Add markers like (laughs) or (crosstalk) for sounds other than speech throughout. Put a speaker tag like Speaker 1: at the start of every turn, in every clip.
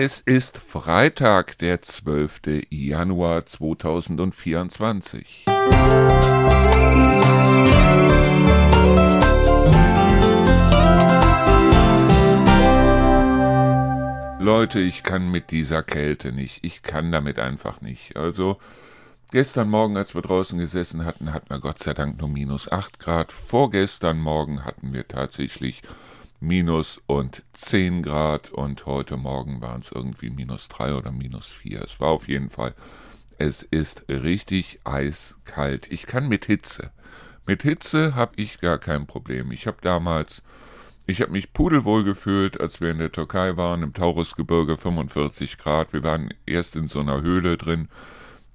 Speaker 1: Es ist Freitag, der 12. Januar 2024. Leute, ich kann mit dieser Kälte nicht. Ich kann damit einfach nicht. Also, gestern Morgen, als wir draußen gesessen hatten, hatten wir Gott sei Dank nur minus 8 Grad. Vorgestern Morgen hatten wir tatsächlich minus und 10 Grad und heute Morgen waren es irgendwie minus 3 oder minus 4. Es war auf jeden Fall, es ist richtig eiskalt. Ich kann mit Hitze. Mit Hitze habe ich gar kein Problem. Ich habe damals, ich habe mich pudelwohl gefühlt, als wir in der Türkei waren, im Taurusgebirge 45 Grad. Wir waren erst in so einer Höhle drin,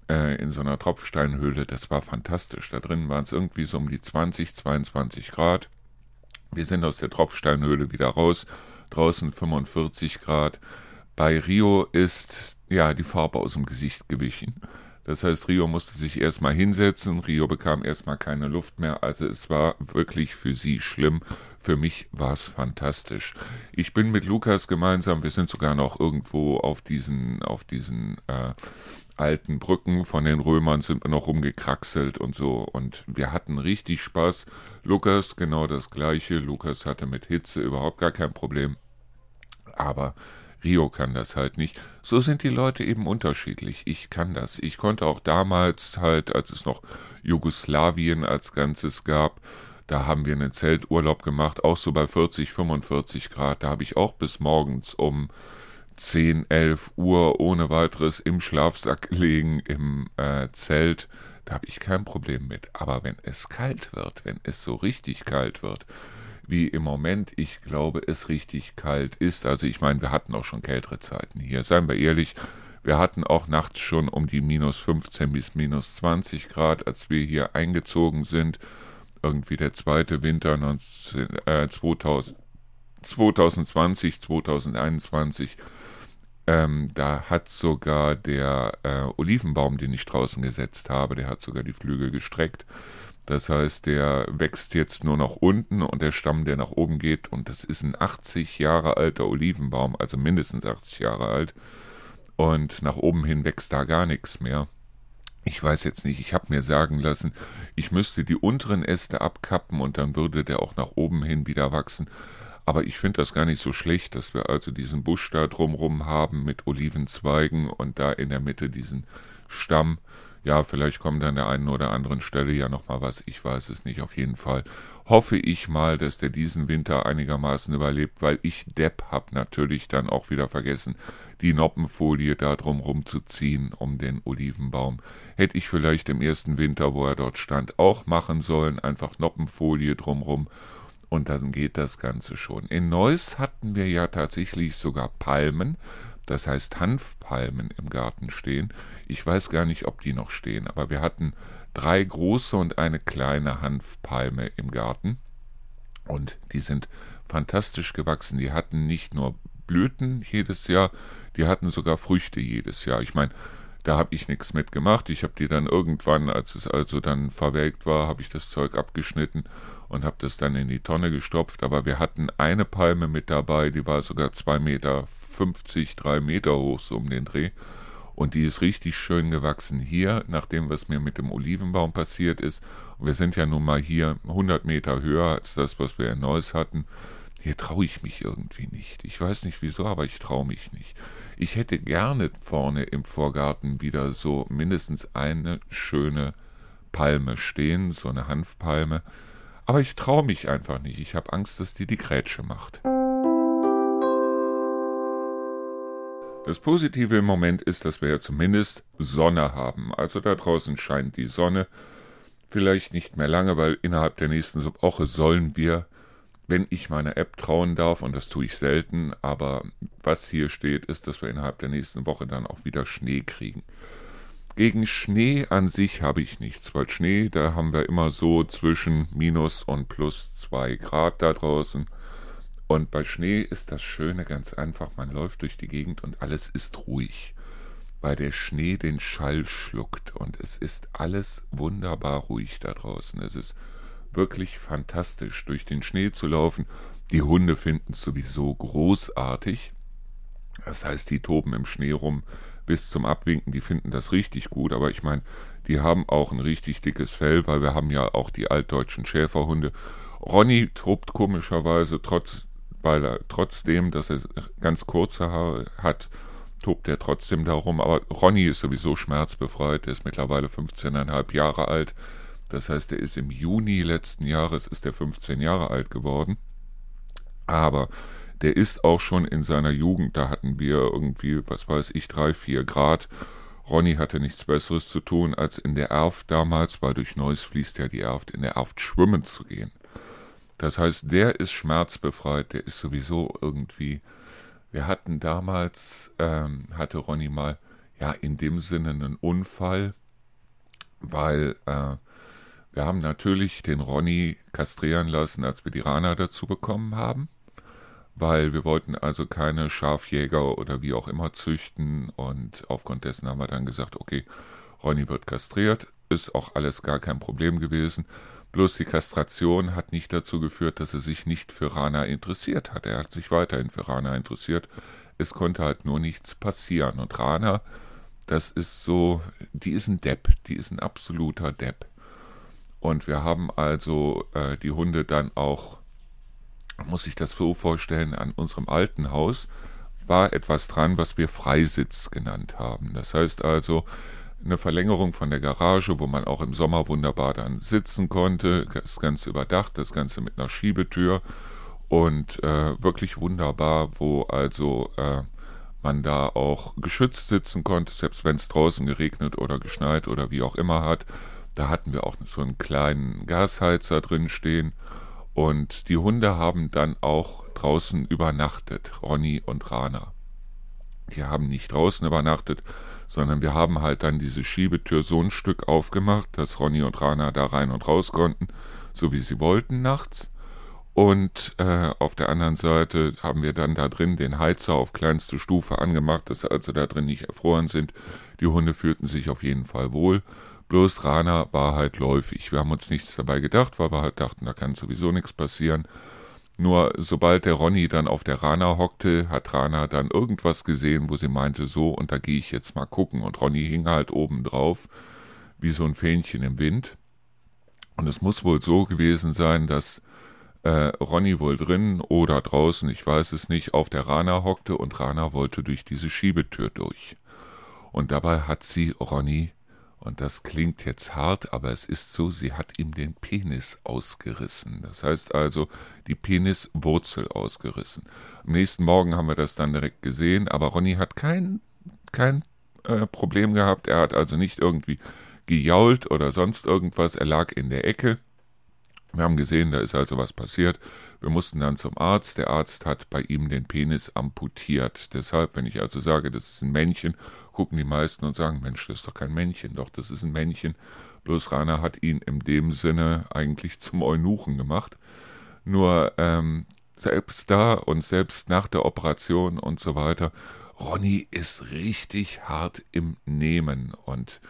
Speaker 1: äh, in so einer Tropfsteinhöhle. Das war fantastisch. Da drin waren es irgendwie so um die 20, 22 Grad. Wir sind aus der Tropfsteinhöhle wieder raus. Draußen 45 Grad. Bei Rio ist ja die Farbe aus dem Gesicht gewichen. Das heißt, Rio musste sich erstmal hinsetzen. Rio bekam erstmal keine Luft mehr. Also es war wirklich für sie schlimm. Für mich war es fantastisch. Ich bin mit Lukas gemeinsam, wir sind sogar noch irgendwo auf diesen, auf diesen äh, alten Brücken von den Römern sind wir noch rumgekraxelt und so. Und wir hatten richtig Spaß. Lukas genau das gleiche. Lukas hatte mit Hitze überhaupt gar kein Problem. Aber Rio kann das halt nicht. So sind die Leute eben unterschiedlich. Ich kann das. Ich konnte auch damals halt, als es noch Jugoslawien als Ganzes gab, da haben wir einen Zelturlaub gemacht, auch so bei 40, 45 Grad. Da habe ich auch bis morgens um 10, 11 Uhr ohne weiteres im Schlafsack gelegen, im äh, Zelt. Da habe ich kein Problem mit. Aber wenn es kalt wird, wenn es so richtig kalt wird, wie im Moment, ich glaube, es richtig kalt ist. Also ich meine, wir hatten auch schon kältere Zeiten hier. Seien wir ehrlich, wir hatten auch nachts schon um die minus 15 bis minus 20 Grad, als wir hier eingezogen sind. Irgendwie der zweite Winter 19, äh, 2000, 2020, 2021 ähm, da hat sogar der äh, Olivenbaum, den ich draußen gesetzt habe, der hat sogar die Flügel gestreckt. Das heißt, der wächst jetzt nur nach unten und der Stamm, der nach oben geht, und das ist ein 80 Jahre alter Olivenbaum, also mindestens 80 Jahre alt. Und nach oben hin wächst da gar nichts mehr. Ich weiß jetzt nicht, ich habe mir sagen lassen, ich müsste die unteren Äste abkappen und dann würde der auch nach oben hin wieder wachsen. Aber ich finde das gar nicht so schlecht, dass wir also diesen Busch da drumrum haben mit Olivenzweigen und da in der Mitte diesen Stamm. Ja, vielleicht kommt an der einen oder anderen Stelle ja nochmal was, ich weiß es nicht. Auf jeden Fall hoffe ich mal, dass der diesen Winter einigermaßen überlebt, weil ich Depp hab natürlich dann auch wieder vergessen, die Noppenfolie da drumrum zu ziehen um den Olivenbaum. Hätte ich vielleicht im ersten Winter, wo er dort stand, auch machen sollen, einfach Noppenfolie drumrum und dann geht das Ganze schon. In Neuss hatten wir ja tatsächlich sogar Palmen, das heißt Hanfpalmen im Garten stehen. Ich weiß gar nicht, ob die noch stehen, aber wir hatten drei große und eine kleine Hanfpalme im Garten. Und die sind fantastisch gewachsen. Die hatten nicht nur Blüten jedes Jahr, die hatten sogar Früchte jedes Jahr. Ich meine, da habe ich nichts mitgemacht. Ich habe die dann irgendwann, als es also dann verwelkt war, habe ich das Zeug abgeschnitten und habe das dann in die Tonne gestopft. Aber wir hatten eine Palme mit dabei, die war sogar 2,50 Meter, 3 Meter hoch, so um den Dreh. Und die ist richtig schön gewachsen hier, nachdem was mir mit dem Olivenbaum passiert ist. Und wir sind ja nun mal hier 100 Meter höher als das, was wir in Neuss hatten. Hier traue ich mich irgendwie nicht. Ich weiß nicht wieso, aber ich traue mich nicht. Ich hätte gerne vorne im Vorgarten wieder so mindestens eine schöne Palme stehen, so eine Hanfpalme. Aber ich traue mich einfach nicht. Ich habe Angst, dass die die Grätsche macht. Das Positive im Moment ist, dass wir ja zumindest Sonne haben. Also da draußen scheint die Sonne. Vielleicht nicht mehr lange, weil innerhalb der nächsten Woche sollen wir wenn ich meiner App trauen darf, und das tue ich selten, aber was hier steht, ist, dass wir innerhalb der nächsten Woche dann auch wieder Schnee kriegen. Gegen Schnee an sich habe ich nichts, weil Schnee, da haben wir immer so zwischen minus und plus zwei Grad da draußen. Und bei Schnee ist das Schöne ganz einfach, man läuft durch die Gegend und alles ist ruhig, weil der Schnee den Schall schluckt und es ist alles wunderbar ruhig da draußen. Es ist wirklich fantastisch, durch den Schnee zu laufen. Die Hunde finden es sowieso großartig. Das heißt, die toben im Schnee rum bis zum Abwinken, die finden das richtig gut, aber ich meine, die haben auch ein richtig dickes Fell, weil wir haben ja auch die altdeutschen Schäferhunde. Ronny tobt komischerweise trotz, weil er trotzdem, dass er ganz kurze Haare hat, tobt er trotzdem darum. Aber Ronny ist sowieso schmerzbefreit, er ist mittlerweile 15,5 Jahre alt. Das heißt, er ist im Juni letzten Jahres ist er 15 Jahre alt geworden. Aber der ist auch schon in seiner Jugend, da hatten wir irgendwie, was weiß ich, drei, vier Grad. Ronny hatte nichts Besseres zu tun, als in der Erft damals, weil durch Neuss fließt ja die Erft, in der Erft schwimmen zu gehen. Das heißt, der ist schmerzbefreit, der ist sowieso irgendwie. Wir hatten damals, ähm, hatte Ronny mal, ja, in dem Sinne einen Unfall, weil äh, wir haben natürlich den Ronny kastrieren lassen, als wir die Rana dazu bekommen haben weil wir wollten also keine Schafjäger oder wie auch immer züchten und aufgrund dessen haben wir dann gesagt, okay, Ronny wird kastriert, ist auch alles gar kein Problem gewesen. Bloß die Kastration hat nicht dazu geführt, dass er sich nicht für Rana interessiert hat. Er hat sich weiterhin für Rana interessiert. Es konnte halt nur nichts passieren. Und Rana, das ist so, die ist ein Depp, die ist ein absoluter Depp. Und wir haben also äh, die Hunde dann auch muss ich das so vorstellen, an unserem alten Haus war etwas dran, was wir Freisitz genannt haben. Das heißt also eine Verlängerung von der Garage, wo man auch im Sommer wunderbar dann sitzen konnte, das Ganze überdacht, das Ganze mit einer Schiebetür und äh, wirklich wunderbar, wo also äh, man da auch geschützt sitzen konnte, selbst wenn es draußen geregnet oder geschneit oder wie auch immer hat. Da hatten wir auch so einen kleinen Gasheizer drin stehen und die Hunde haben dann auch draußen übernachtet, Ronny und Rana. Die haben nicht draußen übernachtet, sondern wir haben halt dann diese Schiebetür so ein Stück aufgemacht, dass Ronny und Rana da rein und raus konnten, so wie sie wollten nachts. Und äh, auf der anderen Seite haben wir dann da drin den Heizer auf kleinste Stufe angemacht, dass sie also da drin nicht erfroren sind. Die Hunde fühlten sich auf jeden Fall wohl. Bloß Rana war halt läufig. Wir haben uns nichts dabei gedacht, weil wir halt dachten, da kann sowieso nichts passieren. Nur sobald der Ronny dann auf der Rana hockte, hat Rana dann irgendwas gesehen, wo sie meinte, so, und da gehe ich jetzt mal gucken. Und Ronny hing halt oben drauf, wie so ein Fähnchen im Wind. Und es muss wohl so gewesen sein, dass äh, Ronny wohl drin oder draußen, ich weiß es nicht, auf der Rana hockte und Rana wollte durch diese Schiebetür durch. Und dabei hat sie Ronny und das klingt jetzt hart, aber es ist so, sie hat ihm den Penis ausgerissen. Das heißt also, die Peniswurzel ausgerissen. Am nächsten Morgen haben wir das dann direkt gesehen, aber Ronny hat kein, kein äh, Problem gehabt. Er hat also nicht irgendwie gejault oder sonst irgendwas. Er lag in der Ecke wir haben gesehen, da ist also was passiert. Wir mussten dann zum Arzt. Der Arzt hat bei ihm den Penis amputiert. Deshalb, wenn ich also sage, das ist ein Männchen, gucken die meisten und sagen, Mensch, das ist doch kein Männchen. Doch, das ist ein Männchen. Bloß Rana hat ihn in dem Sinne eigentlich zum Eunuchen gemacht. Nur ähm, selbst da und selbst nach der Operation und so weiter, Ronny ist richtig hart im Nehmen und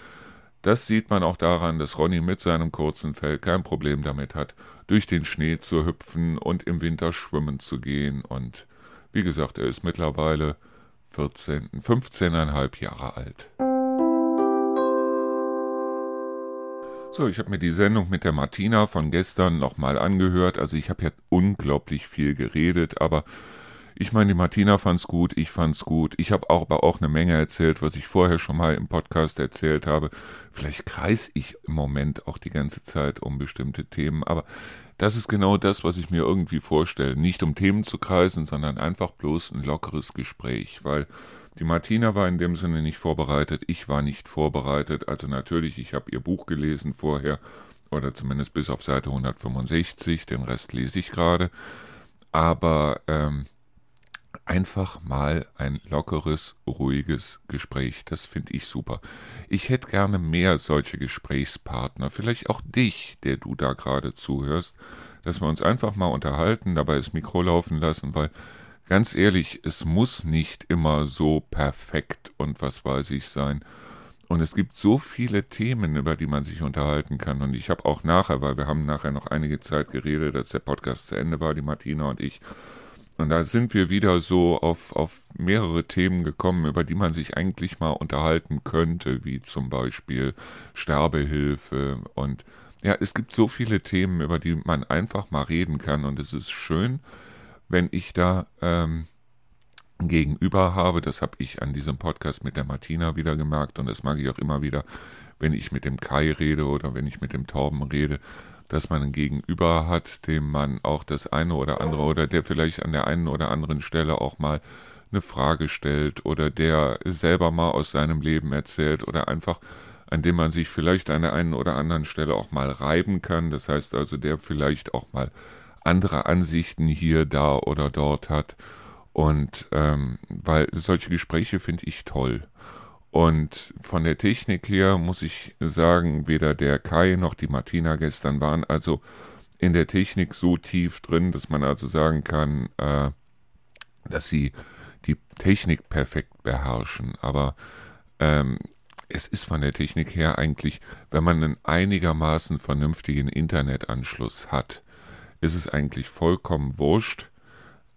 Speaker 1: das sieht man auch daran, dass Ronny mit seinem kurzen Fell kein Problem damit hat, durch den Schnee zu hüpfen und im Winter schwimmen zu gehen. Und wie gesagt, er ist mittlerweile 14, 15,5 Jahre alt. So, ich habe mir die Sendung mit der Martina von gestern nochmal angehört. Also ich habe ja unglaublich viel geredet, aber ich meine, die Martina fand's gut, ich fand's gut. Ich habe auch aber auch eine Menge erzählt, was ich vorher schon mal im Podcast erzählt habe. Vielleicht kreis ich im Moment auch die ganze Zeit um bestimmte Themen, aber das ist genau das, was ich mir irgendwie vorstelle. Nicht um Themen zu kreisen, sondern einfach bloß ein lockeres Gespräch, weil die Martina war in dem Sinne nicht vorbereitet, ich war nicht vorbereitet. Also natürlich, ich habe ihr Buch gelesen vorher, oder zumindest bis auf Seite 165, den Rest lese ich gerade. Aber ähm, einfach mal ein lockeres, ruhiges Gespräch. Das finde ich super. Ich hätte gerne mehr solche Gesprächspartner, vielleicht auch dich, der du da gerade zuhörst, dass wir uns einfach mal unterhalten, dabei das Mikro laufen lassen, weil ganz ehrlich, es muss nicht immer so perfekt und was weiß ich sein. Und es gibt so viele Themen, über die man sich unterhalten kann. Und ich habe auch nachher, weil wir haben nachher noch einige Zeit geredet, als der Podcast zu Ende war, die Martina und ich, Und da sind wir wieder so auf, auf mehrere Themen gekommen, über die man sich eigentlich mal unterhalten könnte, wie zum Beispiel Sterbehilfe. Und ja, es gibt so viele Themen, über die man einfach mal reden kann. Und es ist schön, wenn ich da ähm, gegenüber habe. Das habe ich an diesem Podcast mit der Martina wieder gemerkt. Und das mag ich auch immer wieder, wenn ich mit dem Kai rede oder wenn ich mit dem Torben rede dass man ein Gegenüber hat, dem man auch das eine oder andere oder der vielleicht an der einen oder anderen Stelle auch mal eine Frage stellt oder der selber mal aus seinem Leben erzählt oder einfach an dem man sich vielleicht an der einen oder anderen Stelle auch mal reiben kann. Das heißt also, der vielleicht auch mal andere Ansichten hier, da oder dort hat. Und ähm, weil solche Gespräche finde ich toll. Und von der Technik her muss ich sagen, weder der Kai noch die Martina gestern waren also in der Technik so tief drin, dass man also sagen kann, äh, dass sie die Technik perfekt beherrschen. Aber ähm, es ist von der Technik her eigentlich, wenn man einen einigermaßen vernünftigen Internetanschluss hat, ist es eigentlich vollkommen wurscht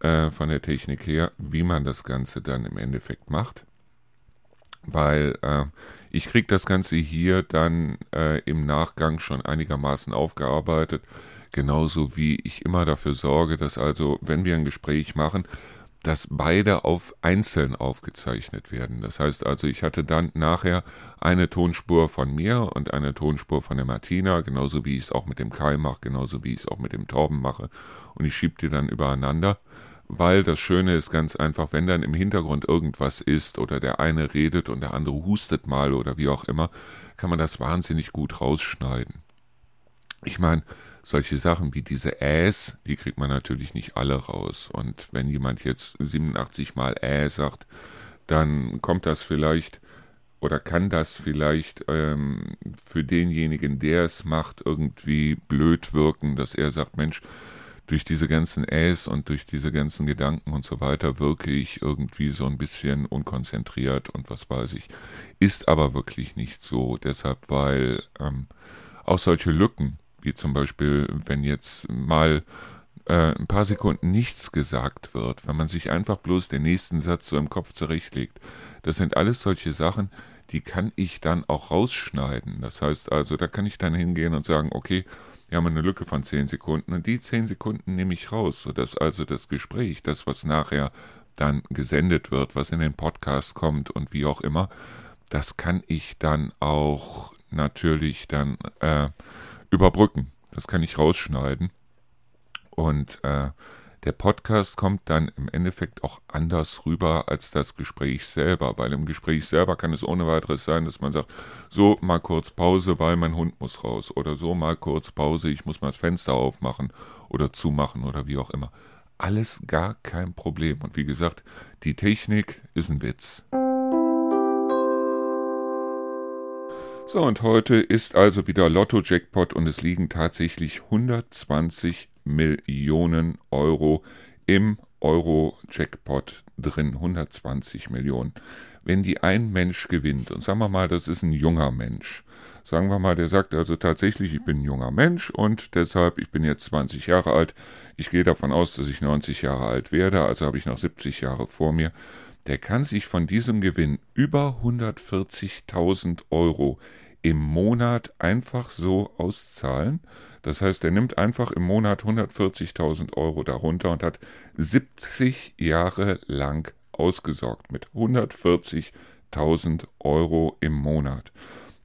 Speaker 1: äh, von der Technik her, wie man das Ganze dann im Endeffekt macht weil äh, ich kriege das Ganze hier dann äh, im Nachgang schon einigermaßen aufgearbeitet, genauso wie ich immer dafür sorge, dass also, wenn wir ein Gespräch machen, dass beide auf einzeln aufgezeichnet werden. Das heißt also, ich hatte dann nachher eine Tonspur von mir und eine Tonspur von der Martina, genauso wie ich es auch mit dem Kai mache, genauso wie ich es auch mit dem Torben mache. Und ich schiebe die dann übereinander weil das Schöne ist ganz einfach, wenn dann im Hintergrund irgendwas ist oder der eine redet und der andere hustet mal oder wie auch immer, kann man das wahnsinnig gut rausschneiden. Ich meine, solche Sachen wie diese Äs, die kriegt man natürlich nicht alle raus. Und wenn jemand jetzt 87 mal Ä sagt, dann kommt das vielleicht oder kann das vielleicht ähm, für denjenigen, der es macht, irgendwie blöd wirken, dass er sagt, Mensch, durch diese ganzen Äs und durch diese ganzen Gedanken und so weiter wirke ich irgendwie so ein bisschen unkonzentriert und was weiß ich. Ist aber wirklich nicht so. Deshalb, weil ähm, auch solche Lücken, wie zum Beispiel, wenn jetzt mal äh, ein paar Sekunden nichts gesagt wird, wenn man sich einfach bloß den nächsten Satz so im Kopf zurechtlegt, das sind alles solche Sachen, die kann ich dann auch rausschneiden. Das heißt also, da kann ich dann hingehen und sagen, okay, wir haben eine Lücke von 10 Sekunden und die 10 Sekunden nehme ich raus, sodass also das Gespräch, das, was nachher dann gesendet wird, was in den Podcast kommt und wie auch immer, das kann ich dann auch natürlich dann äh, überbrücken. Das kann ich rausschneiden. Und äh, der Podcast kommt dann im Endeffekt auch anders rüber als das Gespräch selber, weil im Gespräch selber kann es ohne weiteres sein, dass man sagt, so mal kurz Pause, weil mein Hund muss raus oder so mal kurz Pause, ich muss mal das Fenster aufmachen oder zumachen oder wie auch immer. Alles gar kein Problem. Und wie gesagt, die Technik ist ein Witz. So, und heute ist also wieder Lotto-Jackpot und es liegen tatsächlich 120 Millionen Euro im Euro-Jackpot drin, 120 Millionen. Wenn die ein Mensch gewinnt, und sagen wir mal, das ist ein junger Mensch, sagen wir mal, der sagt also tatsächlich, ich bin ein junger Mensch und deshalb, ich bin jetzt 20 Jahre alt, ich gehe davon aus, dass ich 90 Jahre alt werde, also habe ich noch 70 Jahre vor mir, der kann sich von diesem Gewinn über 140.000 Euro im Monat einfach so auszahlen. Das heißt, er nimmt einfach im Monat 140.000 Euro darunter und hat 70 Jahre lang ausgesorgt mit 140.000 Euro im Monat.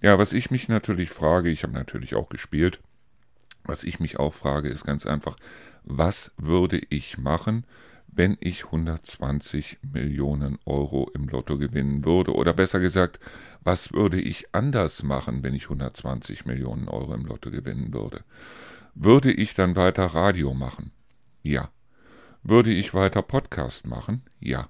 Speaker 1: Ja, was ich mich natürlich frage, ich habe natürlich auch gespielt, was ich mich auch frage, ist ganz einfach, was würde ich machen, wenn ich 120 Millionen Euro im Lotto gewinnen würde? Oder besser gesagt, was würde ich anders machen, wenn ich 120 Millionen Euro im Lotto gewinnen würde? Würde ich dann weiter Radio machen? Ja. Würde ich weiter Podcast machen? Ja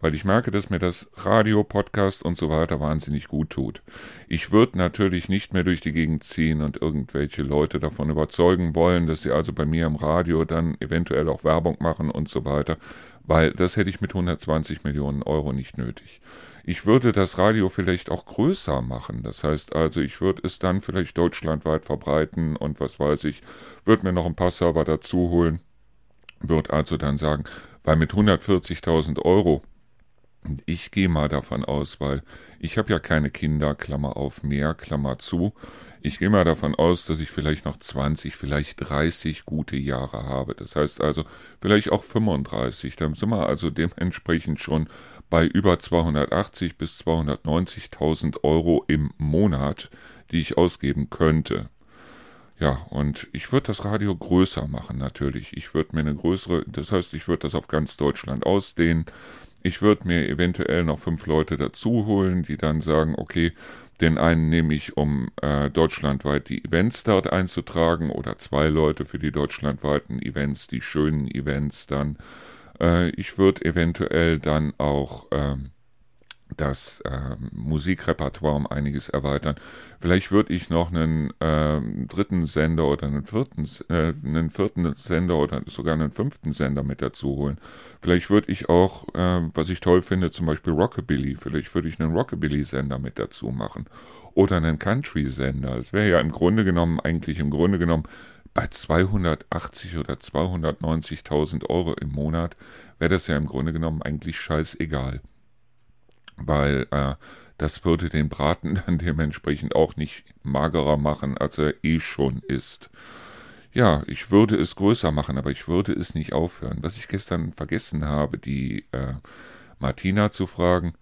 Speaker 1: weil ich merke, dass mir das Radio, Podcast und so weiter wahnsinnig gut tut. Ich würde natürlich nicht mehr durch die Gegend ziehen und irgendwelche Leute davon überzeugen wollen, dass sie also bei mir im Radio dann eventuell auch Werbung machen und so weiter, weil das hätte ich mit 120 Millionen Euro nicht nötig. Ich würde das Radio vielleicht auch größer machen. Das heißt also, ich würde es dann vielleicht deutschlandweit verbreiten und was weiß ich, würde mir noch ein paar Server dazu holen wird also dann sagen, weil mit 140.000 Euro, ich gehe mal davon aus, weil ich habe ja keine Kinder, Klammer auf, mehr, Klammer zu. Ich gehe mal davon aus, dass ich vielleicht noch 20, vielleicht 30 gute Jahre habe. Das heißt also vielleicht auch 35. Dann sind wir also dementsprechend schon bei über 280 bis 290.000 Euro im Monat, die ich ausgeben könnte. Ja, und ich würde das Radio größer machen natürlich. Ich würde mir eine größere, das heißt, ich würde das auf ganz Deutschland ausdehnen. Ich würde mir eventuell noch fünf Leute dazu holen, die dann sagen, okay, den einen nehme ich, um äh, deutschlandweit die Events dort einzutragen oder zwei Leute für die deutschlandweiten Events, die schönen Events dann. Äh, ich würde eventuell dann auch ähm, das äh, Musikrepertoire um einiges erweitern. Vielleicht würde ich noch einen äh, dritten Sender oder einen vierten, äh, einen vierten Sender oder sogar einen fünften Sender mit dazu holen. Vielleicht würde ich auch, äh, was ich toll finde, zum Beispiel Rockabilly, vielleicht würde ich einen Rockabilly-Sender mit dazu machen. Oder einen Country-Sender. Das wäre ja im Grunde genommen, eigentlich im Grunde genommen, bei 280 oder 290.000 Euro im Monat wäre das ja im Grunde genommen eigentlich scheißegal weil äh, das würde den Braten (laughs) dann dementsprechend auch nicht magerer machen, als er eh schon ist. Ja, ich würde es größer machen, aber ich würde es nicht aufhören. Was ich gestern vergessen habe, die äh, Martina zu fragen,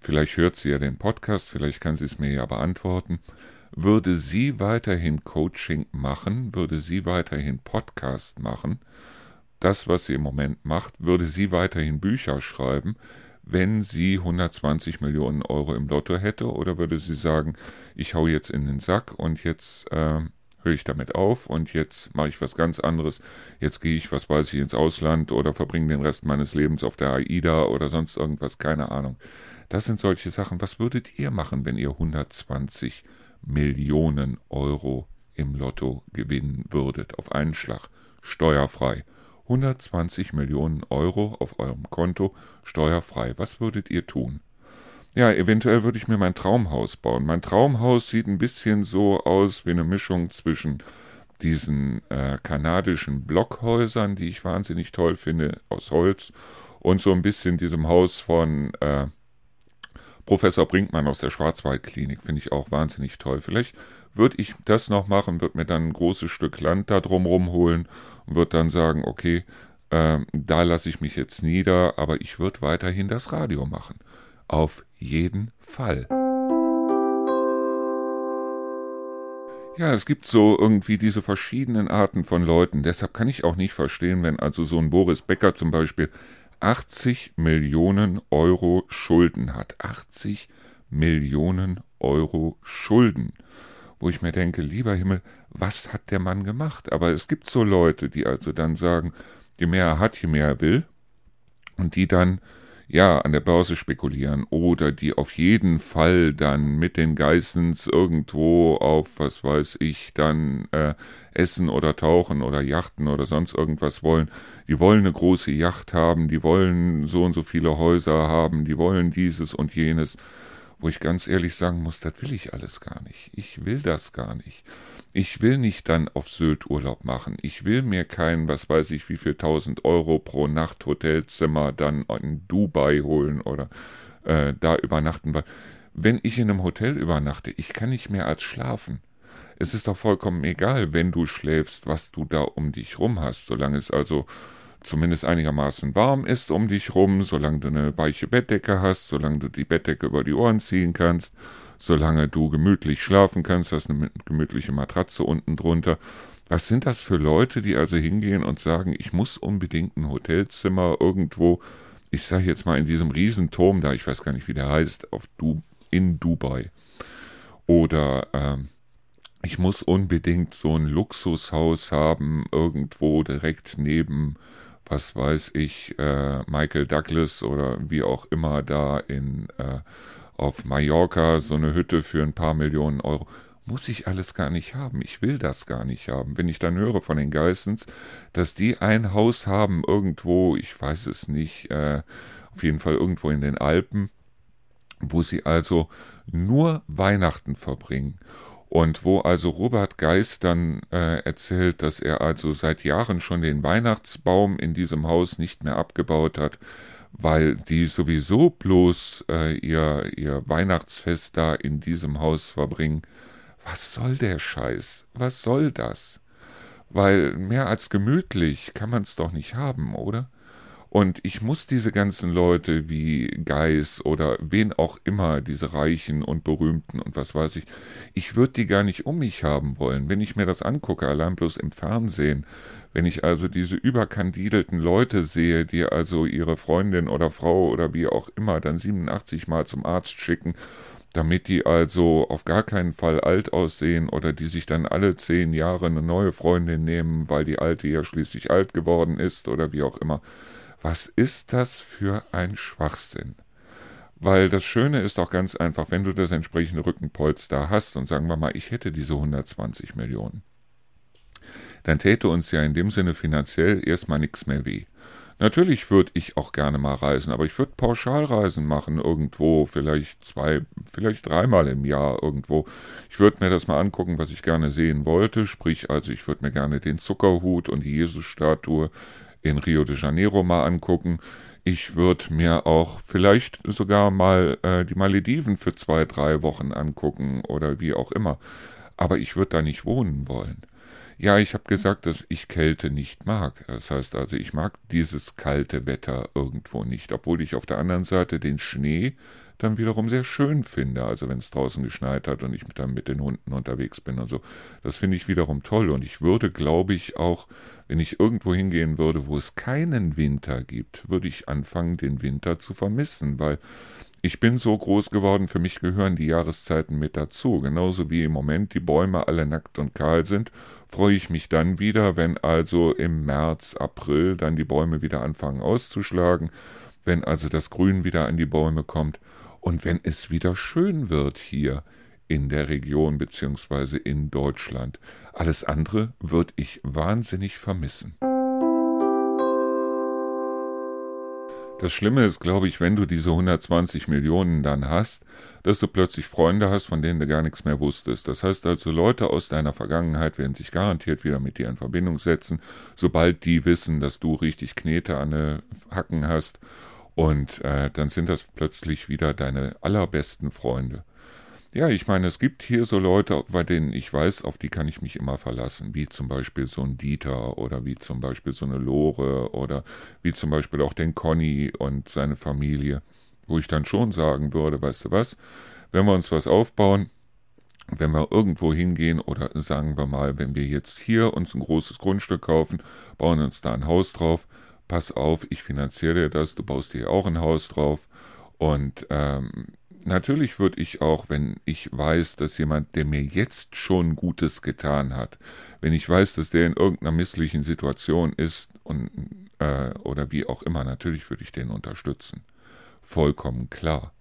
Speaker 1: vielleicht hört sie ja den Podcast, vielleicht kann sie es mir ja beantworten. Würde sie weiterhin Coaching machen, würde sie weiterhin Podcast machen, das, was sie im Moment macht, würde sie weiterhin Bücher schreiben, wenn sie 120 Millionen Euro im Lotto hätte? Oder würde sie sagen, ich hau jetzt in den Sack und jetzt äh, höre ich damit auf und jetzt mache ich was ganz anderes. Jetzt gehe ich, was weiß ich, ins Ausland oder verbringe den Rest meines Lebens auf der AIDA oder sonst irgendwas, keine Ahnung. Das sind solche Sachen. Was würdet ihr machen, wenn ihr 120 Millionen Euro im Lotto gewinnen würdet, auf einen Schlag, steuerfrei? 120 Millionen Euro auf eurem Konto steuerfrei. Was würdet ihr tun? Ja, eventuell würde ich mir mein Traumhaus bauen. Mein Traumhaus sieht ein bisschen so aus wie eine Mischung zwischen diesen äh, kanadischen Blockhäusern, die ich wahnsinnig toll finde, aus Holz, und so ein bisschen diesem Haus von äh, Professor Brinkmann aus der Schwarzwaldklinik, finde ich auch wahnsinnig toll. Vielleicht würde ich das noch machen, würde mir dann ein großes Stück Land da drumherum holen und würde dann sagen, okay, äh, da lasse ich mich jetzt nieder, aber ich würde weiterhin das Radio machen. Auf jeden Fall. Ja, es gibt so irgendwie diese verschiedenen Arten von Leuten. Deshalb kann ich auch nicht verstehen, wenn also so ein Boris Becker zum Beispiel 80 Millionen Euro Schulden hat. 80 Millionen Euro Schulden wo ich mir denke, lieber Himmel, was hat der Mann gemacht? Aber es gibt so Leute, die also dann sagen, je mehr er hat, je mehr er will, und die dann ja an der Börse spekulieren oder die auf jeden Fall dann mit den Geissens irgendwo auf, was weiß ich, dann äh, essen oder tauchen oder yachten oder sonst irgendwas wollen. Die wollen eine große Yacht haben, die wollen so und so viele Häuser haben, die wollen dieses und jenes wo ich ganz ehrlich sagen muss, das will ich alles gar nicht. Ich will das gar nicht. Ich will nicht dann auf Sylt Urlaub machen. Ich will mir kein, was weiß ich, wie viel tausend Euro pro Nacht Hotelzimmer dann in Dubai holen oder äh, da übernachten. Wenn ich in einem Hotel übernachte, ich kann nicht mehr als schlafen. Es ist doch vollkommen egal, wenn du schläfst, was du da um dich rum hast, solange es also zumindest einigermaßen warm ist um dich rum, solange du eine weiche Bettdecke hast, solange du die Bettdecke über die Ohren ziehen kannst, solange du gemütlich schlafen kannst, hast eine gemütliche Matratze unten drunter. Was sind das für Leute, die also hingehen und sagen, ich muss unbedingt ein Hotelzimmer irgendwo, ich sage jetzt mal in diesem Riesenturm da, ich weiß gar nicht, wie der heißt, auf du in Dubai. Oder ähm, ich muss unbedingt so ein Luxushaus haben, irgendwo direkt neben was weiß ich, äh, Michael Douglas oder wie auch immer da in äh, auf Mallorca so eine Hütte für ein paar Millionen Euro. Muss ich alles gar nicht haben. Ich will das gar nicht haben. Wenn ich dann höre von den Geissens, dass die ein Haus haben irgendwo, ich weiß es nicht, äh, auf jeden Fall irgendwo in den Alpen, wo sie also nur Weihnachten verbringen Und wo also Robert Geist dann äh, erzählt, dass er also seit Jahren schon den Weihnachtsbaum in diesem Haus nicht mehr abgebaut hat, weil die sowieso bloß äh, ihr, ihr Weihnachtsfest da in diesem Haus verbringen. Was soll der Scheiß? Was soll das? Weil mehr als gemütlich kann man es doch nicht haben, oder? Und ich muss diese ganzen Leute wie Geis oder wen auch immer, diese Reichen und Berühmten und was weiß ich, ich würde die gar nicht um mich haben wollen, wenn ich mir das angucke, allein bloß im Fernsehen. Wenn ich also diese überkandidelten Leute sehe, die also ihre Freundin oder Frau oder wie auch immer dann 87 Mal zum Arzt schicken, damit die also auf gar keinen Fall alt aussehen oder die sich dann alle zehn Jahre eine neue Freundin nehmen, weil die alte ja schließlich alt geworden ist oder wie auch immer was ist das für ein Schwachsinn? Weil das Schöne ist auch ganz einfach, wenn du das entsprechende Rückenpolster hast und sagen wir mal, ich hätte diese 120 Millionen, dann täte uns ja in dem Sinne finanziell erstmal nichts mehr weh. Natürlich würde ich auch gerne mal reisen, aber ich würde Pauschalreisen machen irgendwo, vielleicht zwei, vielleicht dreimal im Jahr irgendwo. Ich würde mir das mal angucken, was ich gerne sehen wollte, sprich also ich würde mir gerne den Zuckerhut und die Jesusstatue in Rio de Janeiro mal angucken. Ich würde mir auch vielleicht sogar mal äh, die Malediven für zwei, drei Wochen angucken oder wie auch immer. Aber ich würde da nicht wohnen wollen. Ja, ich habe gesagt, dass ich Kälte nicht mag. Das heißt also, ich mag dieses kalte Wetter irgendwo nicht, obwohl ich auf der anderen Seite den Schnee dann wiederum sehr schön finde. Also wenn es draußen geschneit hat und ich dann mit den Hunden unterwegs bin und so. Das finde ich wiederum toll. Und ich würde, glaube ich, auch, wenn ich irgendwo hingehen würde, wo es keinen Winter gibt, würde ich anfangen, den Winter zu vermissen, weil ich bin so groß geworden, für mich gehören die Jahreszeiten mit dazu. Genauso wie im Moment die Bäume alle nackt und kahl sind, freue ich mich dann wieder, wenn also im März, April dann die Bäume wieder anfangen auszuschlagen, wenn also das Grün wieder an die Bäume kommt und wenn es wieder schön wird hier in der Region bzw. in Deutschland. Alles andere würde ich wahnsinnig vermissen. Das Schlimme ist, glaube ich, wenn du diese 120 Millionen dann hast, dass du plötzlich Freunde hast, von denen du gar nichts mehr wusstest. Das heißt also, Leute aus deiner Vergangenheit werden sich garantiert wieder mit dir in Verbindung setzen, sobald die wissen, dass du richtig Knete an den Hacken hast und äh, dann sind das plötzlich wieder deine allerbesten Freunde. Ja, ich meine, es gibt hier so Leute, bei denen ich weiß, auf die kann ich mich immer verlassen, wie zum Beispiel so ein Dieter oder wie zum Beispiel so eine Lore oder wie zum Beispiel auch den Conny und seine Familie, wo ich dann schon sagen würde, weißt du was, wenn wir uns was aufbauen, wenn wir irgendwo hingehen oder sagen wir mal, wenn wir jetzt hier uns ein großes Grundstück kaufen, bauen uns da ein Haus drauf, pass auf, ich finanziere dir das, du baust dir auch ein Haus drauf. Und ähm, natürlich würde ich auch, wenn ich weiß, dass jemand, der mir jetzt schon Gutes getan hat, wenn ich weiß, dass der in irgendeiner misslichen Situation ist und äh, oder wie auch immer, natürlich würde ich den unterstützen. Vollkommen klar.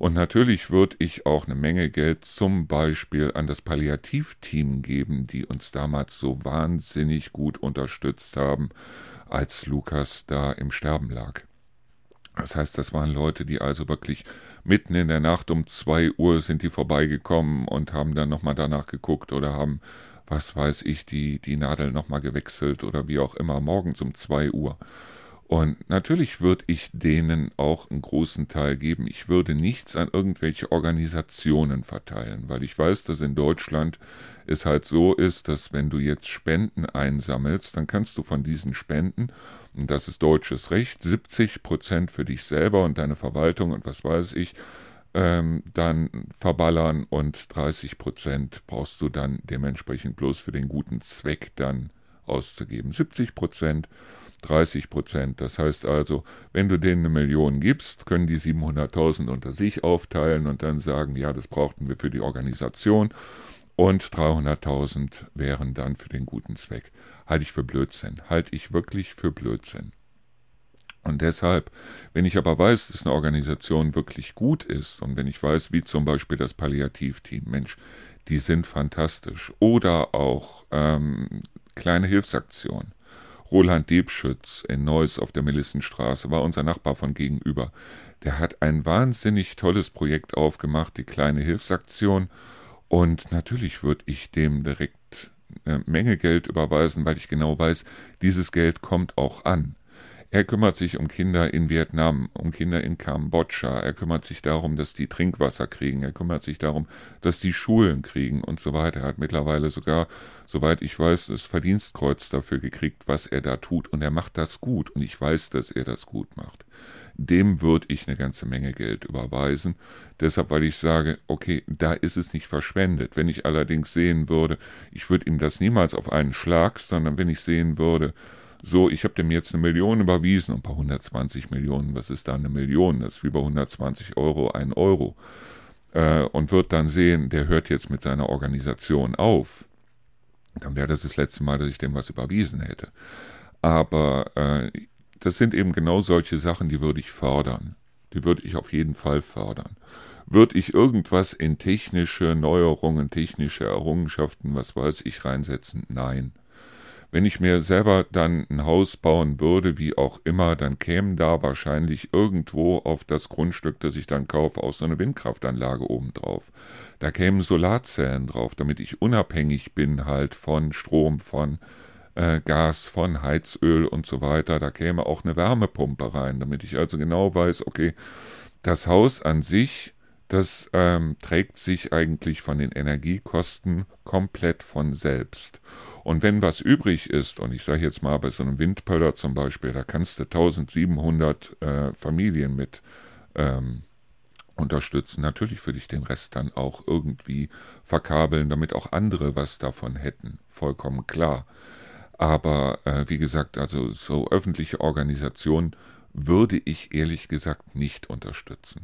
Speaker 1: Und natürlich würde ich auch eine Menge Geld zum Beispiel an das Palliativteam geben, die uns damals so wahnsinnig gut unterstützt haben als Lukas da im Sterben lag. Das heißt, das waren Leute, die also wirklich mitten in der Nacht um zwei Uhr sind die vorbeigekommen und haben dann nochmal danach geguckt oder haben, was weiß ich, die, die Nadel nochmal gewechselt oder wie auch immer, morgens um zwei Uhr. Und natürlich würde ich denen auch einen großen Teil geben. Ich würde nichts an irgendwelche Organisationen verteilen, weil ich weiß, dass in Deutschland es halt so ist, dass wenn du jetzt Spenden einsammelst, dann kannst du von diesen Spenden, und das ist deutsches Recht, 70 Prozent für dich selber und deine Verwaltung und was weiß ich, ähm, dann verballern und 30 Prozent brauchst du dann dementsprechend bloß für den guten Zweck dann auszugeben. 70 Prozent 30 Prozent. Das heißt also, wenn du denen eine Million gibst, können die 700.000 unter sich aufteilen und dann sagen, ja, das brauchten wir für die Organisation und 300.000 wären dann für den guten Zweck. Halte ich für Blödsinn. Halte ich wirklich für Blödsinn. Und deshalb, wenn ich aber weiß, dass eine Organisation wirklich gut ist und wenn ich weiß, wie zum Beispiel das Palliativteam, Mensch, die sind fantastisch. Oder auch ähm, kleine Hilfsaktionen. Roland Diebschütz in Neuss auf der Melissenstraße war unser Nachbar von gegenüber. Der hat ein wahnsinnig tolles Projekt aufgemacht, die kleine Hilfsaktion. Und natürlich würde ich dem direkt eine Menge Geld überweisen, weil ich genau weiß, dieses Geld kommt auch an. Er kümmert sich um Kinder in Vietnam, um Kinder in Kambodscha. Er kümmert sich darum, dass die Trinkwasser kriegen. Er kümmert sich darum, dass die Schulen kriegen und so weiter. Er hat mittlerweile sogar, soweit ich weiß, das Verdienstkreuz dafür gekriegt, was er da tut. Und er macht das gut. Und ich weiß, dass er das gut macht. Dem würde ich eine ganze Menge Geld überweisen. Deshalb, weil ich sage, okay, da ist es nicht verschwendet. Wenn ich allerdings sehen würde, ich würde ihm das niemals auf einen Schlag, sondern wenn ich sehen würde, so, ich habe dem jetzt eine Million überwiesen und bei 120 Millionen, was ist da eine Million? Das ist wie bei 120 Euro ein Euro. Äh, und wird dann sehen, der hört jetzt mit seiner Organisation auf. Dann wäre das das letzte Mal, dass ich dem was überwiesen hätte. Aber äh, das sind eben genau solche Sachen, die würde ich fördern. Die würde ich auf jeden Fall fördern. Würde ich irgendwas in technische Neuerungen, technische Errungenschaften, was weiß ich, reinsetzen? Nein. Wenn ich mir selber dann ein Haus bauen würde, wie auch immer, dann kämen da wahrscheinlich irgendwo auf das Grundstück, das ich dann kaufe, auch so eine Windkraftanlage obendrauf. Da kämen Solarzellen drauf, damit ich unabhängig bin halt von Strom, von äh, Gas, von Heizöl und so weiter. Da käme auch eine Wärmepumpe rein, damit ich also genau weiß, okay, das Haus an sich das ähm, trägt sich eigentlich von den Energiekosten komplett von selbst. Und wenn was übrig ist, und ich sage jetzt mal bei so einem Windpöller zum Beispiel, da kannst du 1700 äh, Familien mit ähm, unterstützen. Natürlich würde ich den Rest dann auch irgendwie verkabeln, damit auch andere was davon hätten. Vollkommen klar. Aber äh, wie gesagt, also so öffentliche Organisationen würde ich ehrlich gesagt nicht unterstützen.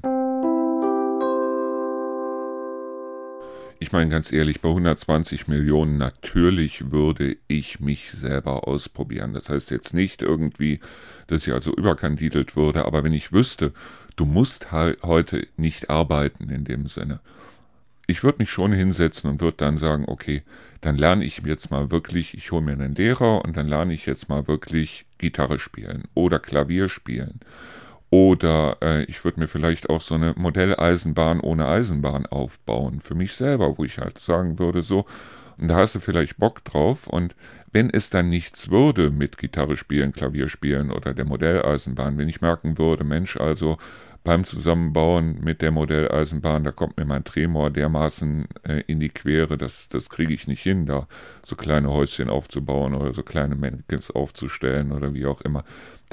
Speaker 1: Ich meine ganz ehrlich, bei 120 Millionen natürlich würde ich mich selber ausprobieren. Das heißt jetzt nicht irgendwie, dass ich also überkandidelt würde, aber wenn ich wüsste, du musst halt heute nicht arbeiten in dem Sinne. Ich würde mich schon hinsetzen und würde dann sagen, okay, dann lerne ich jetzt mal wirklich, ich hole mir einen Lehrer und dann lerne ich jetzt mal wirklich Gitarre spielen oder Klavier spielen oder äh, ich würde mir vielleicht auch so eine Modelleisenbahn ohne Eisenbahn aufbauen, für mich selber, wo ich halt sagen würde, so, und da hast du vielleicht Bock drauf. Und wenn es dann nichts würde mit Gitarre spielen, Klavier spielen oder der Modelleisenbahn, wenn ich merken würde, Mensch, also beim Zusammenbauen mit der Modelleisenbahn, da kommt mir mein Tremor dermaßen äh, in die Quere, das, das kriege ich nicht hin, da so kleine Häuschen aufzubauen oder so kleine Männchens aufzustellen oder wie auch immer.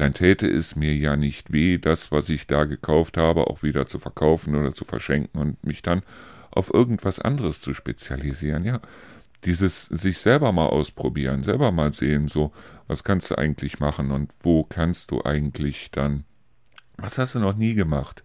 Speaker 1: Dann täte es mir ja nicht weh, das, was ich da gekauft habe, auch wieder zu verkaufen oder zu verschenken und mich dann auf irgendwas anderes zu spezialisieren. Ja, dieses sich selber mal ausprobieren, selber mal sehen, so, was kannst du eigentlich machen und wo kannst du eigentlich dann was hast du noch nie gemacht?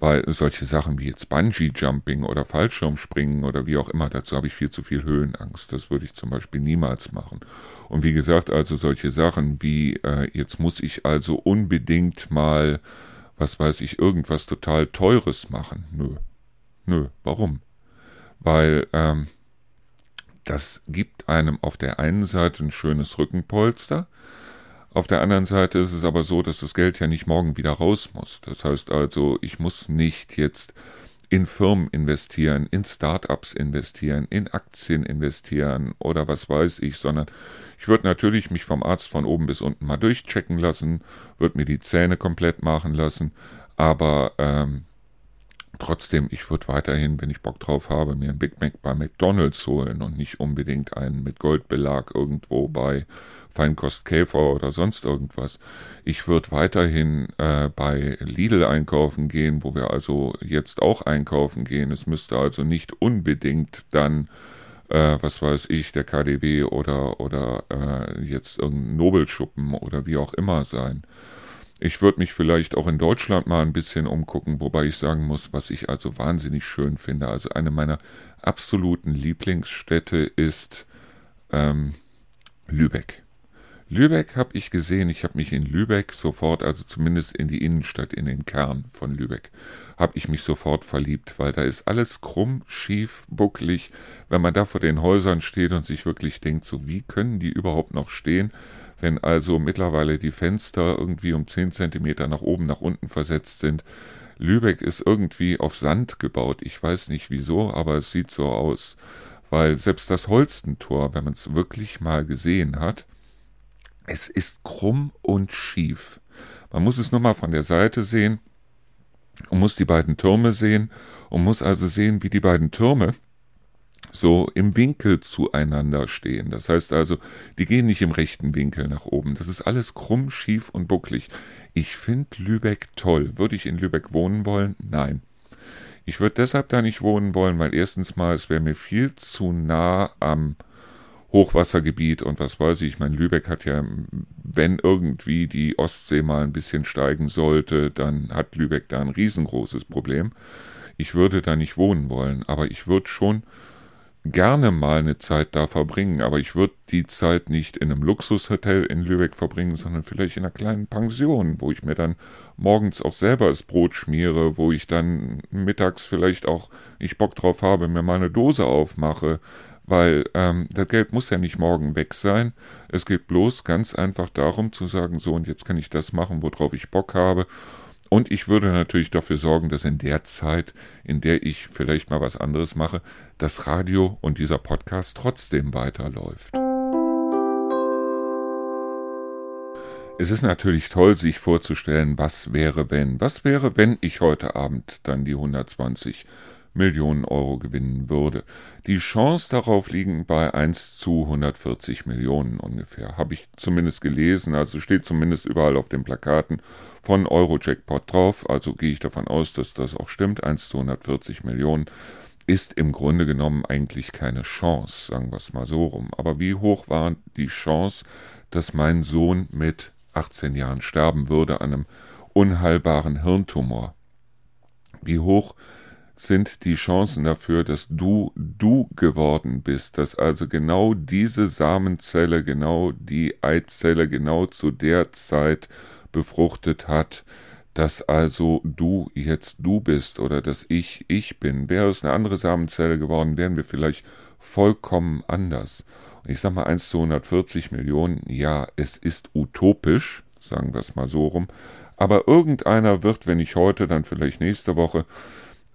Speaker 1: Weil solche Sachen wie jetzt Bungee-Jumping oder Fallschirmspringen oder wie auch immer, dazu habe ich viel zu viel Höhenangst. Das würde ich zum Beispiel niemals machen. Und wie gesagt, also solche Sachen wie, äh, jetzt muss ich also unbedingt mal, was weiß ich, irgendwas total Teures machen. Nö. Nö. Warum? Weil, ähm, das gibt einem auf der einen Seite ein schönes Rückenpolster, auf der anderen Seite ist es aber so, dass das Geld ja nicht morgen wieder raus muss. Das heißt also, ich muss nicht jetzt in Firmen investieren, in Startups investieren, in Aktien investieren oder was weiß ich, sondern ich würde natürlich mich vom Arzt von oben bis unten mal durchchecken lassen, würde mir die Zähne komplett machen lassen, aber ähm, Trotzdem, ich würde weiterhin, wenn ich Bock drauf habe, mir ein Big Mac bei McDonalds holen und nicht unbedingt einen mit Goldbelag irgendwo bei Feinkost Käfer oder sonst irgendwas. Ich würde weiterhin äh, bei Lidl einkaufen gehen, wo wir also jetzt auch einkaufen gehen. Es müsste also nicht unbedingt dann äh, was weiß ich, der KDW oder, oder äh, jetzt irgendein Nobelschuppen oder wie auch immer sein. Ich würde mich vielleicht auch in Deutschland mal ein bisschen umgucken, wobei ich sagen muss, was ich also wahnsinnig schön finde. Also eine meiner absoluten Lieblingsstädte ist ähm, Lübeck. Lübeck habe ich gesehen, ich habe mich in Lübeck sofort, also zumindest in die Innenstadt, in den Kern von Lübeck, habe ich mich sofort verliebt, weil da ist alles krumm, schief, bucklig. Wenn man da vor den Häusern steht und sich wirklich denkt, so wie können die überhaupt noch stehen? Wenn also mittlerweile die Fenster irgendwie um 10 cm nach oben, nach unten versetzt sind, Lübeck ist irgendwie auf Sand gebaut. Ich weiß nicht wieso, aber es sieht so aus. Weil selbst das Holstentor, wenn man es wirklich mal gesehen hat, es ist krumm und schief. Man muss es nur mal von der Seite sehen und muss die beiden Türme sehen und muss also sehen, wie die beiden Türme so im Winkel zueinander stehen. Das heißt also, die gehen nicht im rechten Winkel nach oben. Das ist alles krumm, schief und bucklig. Ich finde Lübeck toll. Würde ich in Lübeck wohnen wollen? Nein. Ich würde deshalb da nicht wohnen wollen, weil erstens mal, es wäre mir viel zu nah am Hochwassergebiet und was weiß ich. Ich meine, Lübeck hat ja, wenn irgendwie die Ostsee mal ein bisschen steigen sollte, dann hat Lübeck da ein riesengroßes Problem. Ich würde da nicht wohnen wollen, aber ich würde schon gerne mal eine Zeit da verbringen, aber ich würde die Zeit nicht in einem Luxushotel in Lübeck verbringen, sondern vielleicht in einer kleinen Pension, wo ich mir dann morgens auch selber das Brot schmiere, wo ich dann mittags vielleicht auch nicht Bock drauf habe, mir mal eine Dose aufmache, weil ähm, das Geld muss ja nicht morgen weg sein. Es geht bloß ganz einfach darum zu sagen, so und jetzt kann ich das machen, worauf ich Bock habe und ich würde natürlich dafür sorgen, dass in der Zeit, in der ich vielleicht mal was anderes mache, das Radio und dieser Podcast trotzdem weiterläuft. Es ist natürlich toll, sich vorzustellen, was wäre, wenn. Was wäre, wenn ich heute Abend dann die 120 Millionen Euro gewinnen würde. Die Chance darauf liegen bei 1 zu 140 Millionen ungefähr. Habe ich zumindest gelesen, also steht zumindest überall auf den Plakaten von Eurojackpot drauf. Also gehe ich davon aus, dass das auch stimmt. 1 zu 140 Millionen ist im Grunde genommen eigentlich keine Chance, sagen wir es mal so rum. Aber wie hoch war die Chance, dass mein Sohn mit 18 Jahren sterben würde an einem unheilbaren Hirntumor? Wie hoch sind die Chancen dafür, dass du du geworden bist, dass also genau diese Samenzelle, genau die Eizelle genau zu der Zeit befruchtet hat, dass also du jetzt du bist oder dass ich ich bin. Wäre es eine andere Samenzelle geworden, wären wir vielleicht vollkommen anders. Und ich sag mal 1 zu 140 Millionen, ja, es ist utopisch, sagen wir es mal so rum, aber irgendeiner wird, wenn nicht heute, dann vielleicht nächste Woche,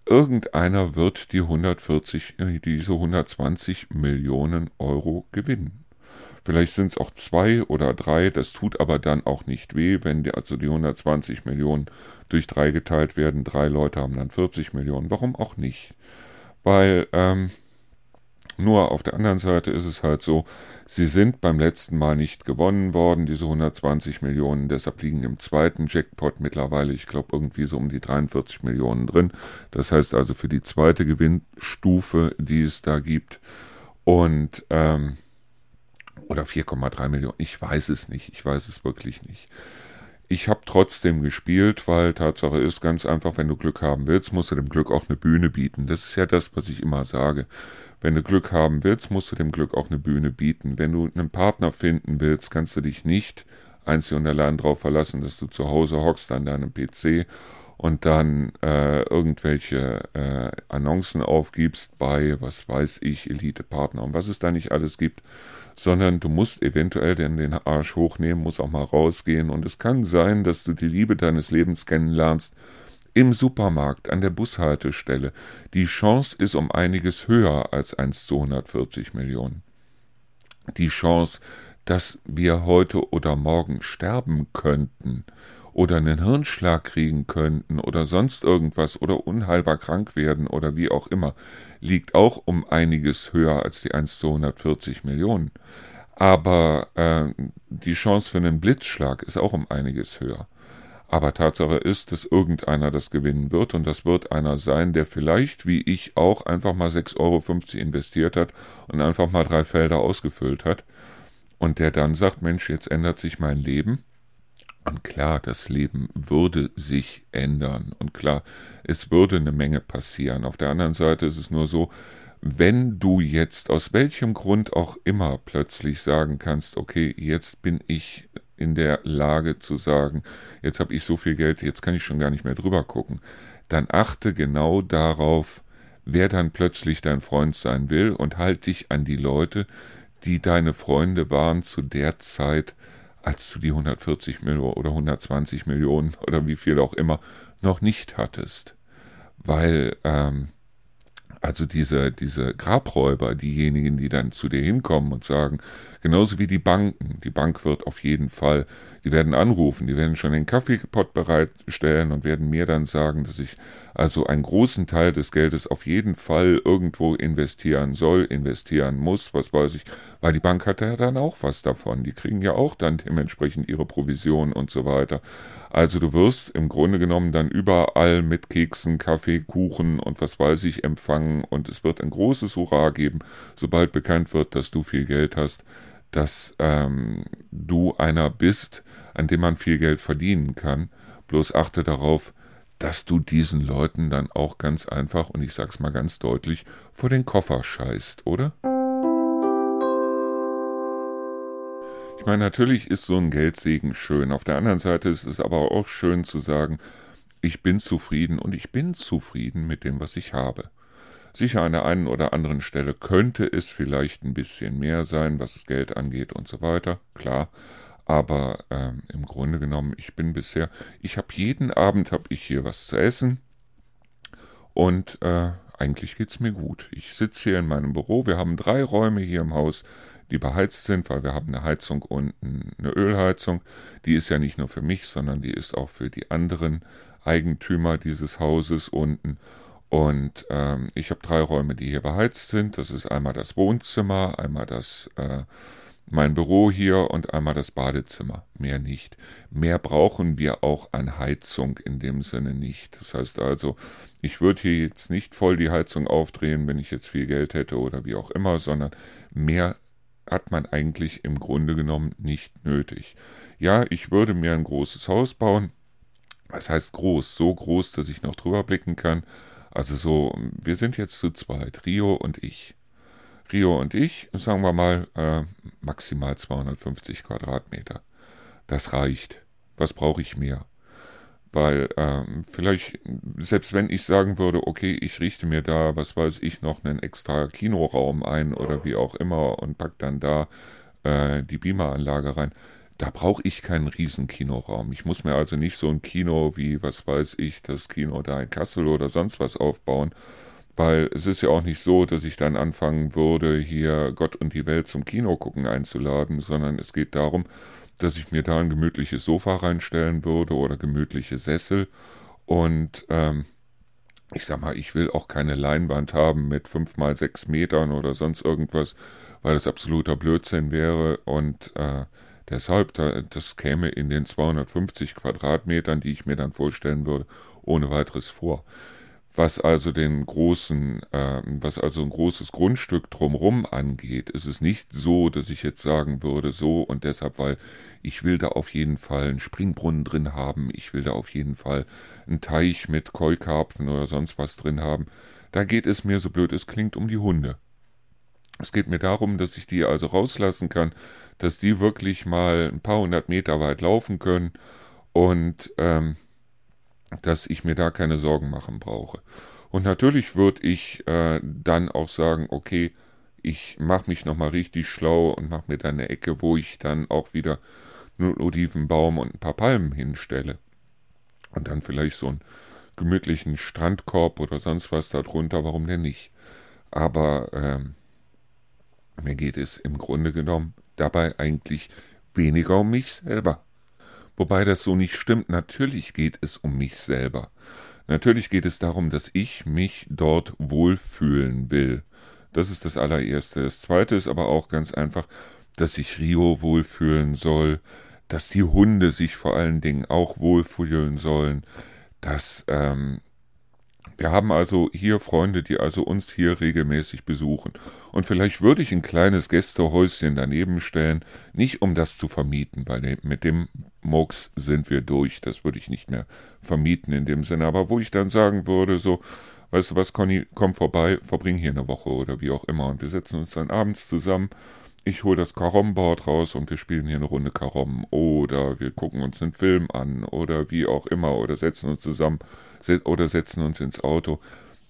Speaker 1: Irgendeiner wird die 140, äh, diese 120 Millionen Euro gewinnen. Vielleicht sind es auch zwei oder drei, das tut aber dann auch nicht weh, wenn die, also die 120 Millionen durch drei geteilt werden. Drei Leute haben dann 40 Millionen. Warum auch nicht? Weil ähm, nur auf der anderen Seite ist es halt so, sie sind beim letzten Mal nicht gewonnen worden, diese 120 Millionen. Deshalb liegen im zweiten Jackpot mittlerweile, ich glaube, irgendwie so um die 43 Millionen drin. Das heißt also für die zweite Gewinnstufe, die es da gibt. Und, ähm, oder 4,3 Millionen, ich weiß es nicht, ich weiß es wirklich nicht. Ich habe trotzdem gespielt, weil Tatsache ist ganz einfach, wenn du Glück haben willst, musst du dem Glück auch eine Bühne bieten. Das ist ja das, was ich immer sage. Wenn du Glück haben willst, musst du dem Glück auch eine Bühne bieten. Wenn du einen Partner finden willst, kannst du dich nicht einzig und allein darauf verlassen, dass du zu Hause hockst an deinem PC und dann äh, irgendwelche äh, Annoncen aufgibst bei, was weiß ich, Elite-Partner und was es da nicht alles gibt, sondern du musst eventuell den, den Arsch hochnehmen, musst auch mal rausgehen und es kann sein, dass du die Liebe deines Lebens kennenlernst im Supermarkt, an der Bushaltestelle. Die Chance ist um einiges höher als 1 zu 140 Millionen. Die Chance, dass wir heute oder morgen sterben könnten oder einen Hirnschlag kriegen könnten oder sonst irgendwas oder unheilbar krank werden oder wie auch immer, liegt auch um einiges höher als die 1 zu 140 Millionen. Aber äh, die Chance für einen Blitzschlag ist auch um einiges höher. Aber Tatsache ist, dass irgendeiner das gewinnen wird und das wird einer sein, der vielleicht, wie ich auch, einfach mal 6,50 Euro investiert hat und einfach mal drei Felder ausgefüllt hat und der dann sagt, Mensch, jetzt ändert sich mein Leben und klar, das Leben würde sich ändern. Und klar, es würde eine Menge passieren. Auf der anderen Seite ist es nur so, wenn du jetzt aus welchem Grund auch immer plötzlich sagen kannst, okay, jetzt bin ich in der Lage zu sagen, jetzt habe ich so viel Geld, jetzt kann ich schon gar nicht mehr drüber gucken, dann achte genau darauf, wer dann plötzlich dein Freund sein will und halt dich an die Leute, die deine Freunde waren zu der Zeit, als du die 140 Millionen oder 120 Millionen oder wie viel auch immer noch nicht hattest. Weil, ähm, also diese, diese Grabräuber, diejenigen, die dann zu dir hinkommen und sagen, genauso wie die Banken, die Bank wird auf jeden Fall, die werden anrufen, die werden schon den Kaffeepot bereitstellen und werden mir dann sagen, dass ich also einen großen Teil des Geldes auf jeden Fall irgendwo investieren soll, investieren muss, was weiß ich, weil die Bank hat ja dann auch was davon. Die kriegen ja auch dann dementsprechend ihre Provision und so weiter. Also du wirst im Grunde genommen dann überall mit Keksen, Kaffee, Kuchen und was weiß ich empfangen und es wird ein großes Hurra geben, sobald bekannt wird, dass du viel Geld hast, dass ähm, du einer bist, an dem man viel Geld verdienen kann. Bloß achte darauf, dass du diesen Leuten dann auch ganz einfach, und ich sag's mal ganz deutlich, vor den Koffer scheißt, oder? Ich meine, natürlich ist so ein Geldsegen schön. Auf der anderen Seite ist es aber auch schön zu sagen, ich bin zufrieden und ich bin zufrieden mit dem, was ich habe. Sicher an der einen oder anderen Stelle könnte es vielleicht ein bisschen mehr sein, was das Geld angeht und so weiter, klar. Aber ähm, im Grunde genommen, ich bin bisher, ich habe jeden Abend habe ich hier was zu essen und äh, eigentlich geht's mir gut. Ich sitze hier in meinem Büro. Wir haben drei Räume hier im Haus die beheizt sind, weil wir haben eine Heizung und eine Ölheizung. Die ist ja nicht nur für mich, sondern die ist auch für die anderen Eigentümer dieses Hauses unten. Und ähm, ich habe drei Räume, die hier beheizt sind. Das ist einmal das Wohnzimmer, einmal das äh, mein Büro hier und einmal das Badezimmer. Mehr nicht. Mehr brauchen wir auch an Heizung in dem Sinne nicht. Das heißt also, ich würde hier jetzt nicht voll die Heizung aufdrehen, wenn ich jetzt viel Geld hätte oder wie auch immer, sondern mehr hat man eigentlich im Grunde genommen nicht nötig. Ja, ich würde mir ein großes Haus bauen. Was heißt groß? So groß, dass ich noch drüber blicken kann. Also so, wir sind jetzt zu zweit, Rio und ich. Rio und ich, sagen wir mal, äh, maximal 250 Quadratmeter. Das reicht. Was brauche ich mehr? Weil ähm, vielleicht, selbst wenn ich sagen würde, okay, ich richte mir da, was weiß ich, noch einen extra Kinoraum ein oder wie auch immer und pack dann da äh, die Beameranlage rein, da brauche ich keinen riesen Kinoraum. Ich muss mir also nicht so ein Kino wie, was weiß ich, das Kino da in Kassel oder sonst was aufbauen, weil es ist ja auch nicht so, dass ich dann anfangen würde, hier Gott und die Welt zum Kino gucken einzuladen, sondern es geht darum, dass ich mir da ein gemütliches Sofa reinstellen würde oder gemütliche Sessel. Und ähm, ich sag mal, ich will auch keine Leinwand haben mit fünf mal sechs Metern oder sonst irgendwas, weil das absoluter Blödsinn wäre. Und äh, deshalb, da, das käme in den 250 Quadratmetern, die ich mir dann vorstellen würde, ohne weiteres vor. Was also den großen, äh, was also ein großes Grundstück drumrum angeht, ist es nicht so, dass ich jetzt sagen würde, so und deshalb, weil ich will da auf jeden Fall einen Springbrunnen drin haben, ich will da auf jeden Fall einen Teich mit Keukarpfen oder sonst was drin haben. Da geht es mir, so blöd es klingt, um die Hunde. Es geht mir darum, dass ich die also rauslassen kann, dass die wirklich mal ein paar hundert Meter weit laufen können und ähm, dass ich mir da keine Sorgen machen brauche. Und natürlich würde ich äh, dann auch sagen, okay, ich mache mich nochmal richtig schlau und mache mir dann eine Ecke, wo ich dann auch wieder einen Olivenbaum und ein paar Palmen hinstelle. Und dann vielleicht so einen gemütlichen Strandkorb oder sonst was darunter, warum denn nicht? Aber ähm, mir geht es im Grunde genommen dabei eigentlich weniger um mich selber. Wobei das so nicht stimmt. Natürlich geht es um mich selber. Natürlich geht es darum, dass ich mich dort wohlfühlen will. Das ist das allererste. Das zweite ist aber auch ganz einfach, dass sich Rio wohlfühlen soll, dass die Hunde sich vor allen Dingen auch wohlfühlen sollen, dass ähm, wir haben also hier Freunde, die also uns hier regelmäßig besuchen. Und vielleicht würde ich ein kleines Gästehäuschen daneben stellen, nicht um das zu vermieten, weil mit dem Murks sind wir durch. Das würde ich nicht mehr vermieten in dem Sinne. Aber wo ich dann sagen würde, so, weißt du was, Conny, komm vorbei, verbring hier eine Woche oder wie auch immer. Und wir setzen uns dann abends zusammen ich hole das Karom-Board raus und wir spielen hier eine Runde Karom oder wir gucken uns einen Film an oder wie auch immer oder setzen uns zusammen oder setzen uns ins Auto.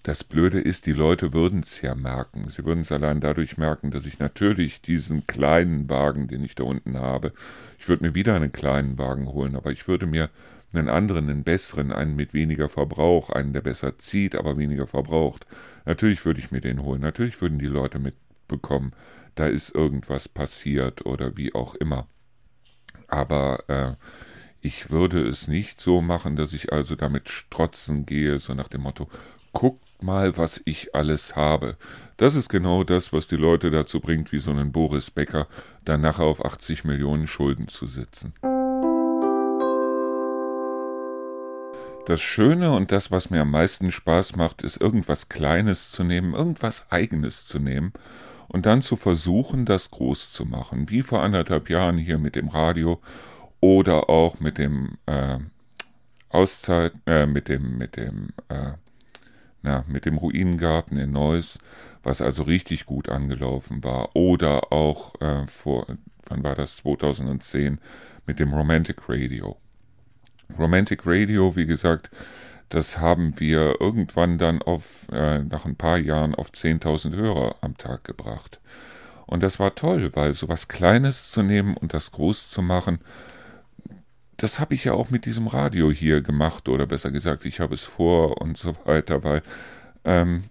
Speaker 1: Das Blöde ist, die Leute würden es ja merken. Sie würden es allein dadurch merken, dass ich natürlich diesen kleinen Wagen, den ich da unten habe, ich würde mir wieder einen kleinen Wagen holen, aber ich würde mir einen anderen, einen besseren, einen mit weniger Verbrauch, einen, der besser zieht, aber weniger verbraucht. Natürlich würde ich mir den holen. Natürlich würden die Leute mitbekommen, da ist irgendwas passiert oder wie auch immer. Aber äh, ich würde es nicht so machen, dass ich also damit strotzen gehe, so nach dem Motto, guckt mal, was ich alles habe. Das ist genau das, was die Leute dazu bringt, wie so einen Boris Becker, dann nachher auf 80 Millionen Schulden zu sitzen. Das Schöne und das, was mir am meisten Spaß macht, ist irgendwas Kleines zu nehmen, irgendwas Eigenes zu nehmen und dann zu versuchen, das groß zu machen. Wie vor anderthalb Jahren hier mit dem Radio oder auch mit dem äh, Auszeit, äh, mit dem, mit dem, äh, na, mit dem Ruinengarten in Neuss, was also richtig gut angelaufen war. Oder auch äh, vor, wann war das, 2010, mit dem Romantic Radio. Romantic Radio, wie gesagt, das haben wir irgendwann dann auf, äh, nach ein paar Jahren auf 10.000 Hörer am Tag gebracht. Und das war toll, weil so was Kleines zu nehmen und das groß zu machen, das habe ich ja auch mit diesem Radio hier gemacht, oder besser gesagt, ich habe es vor und so weiter, weil ähm,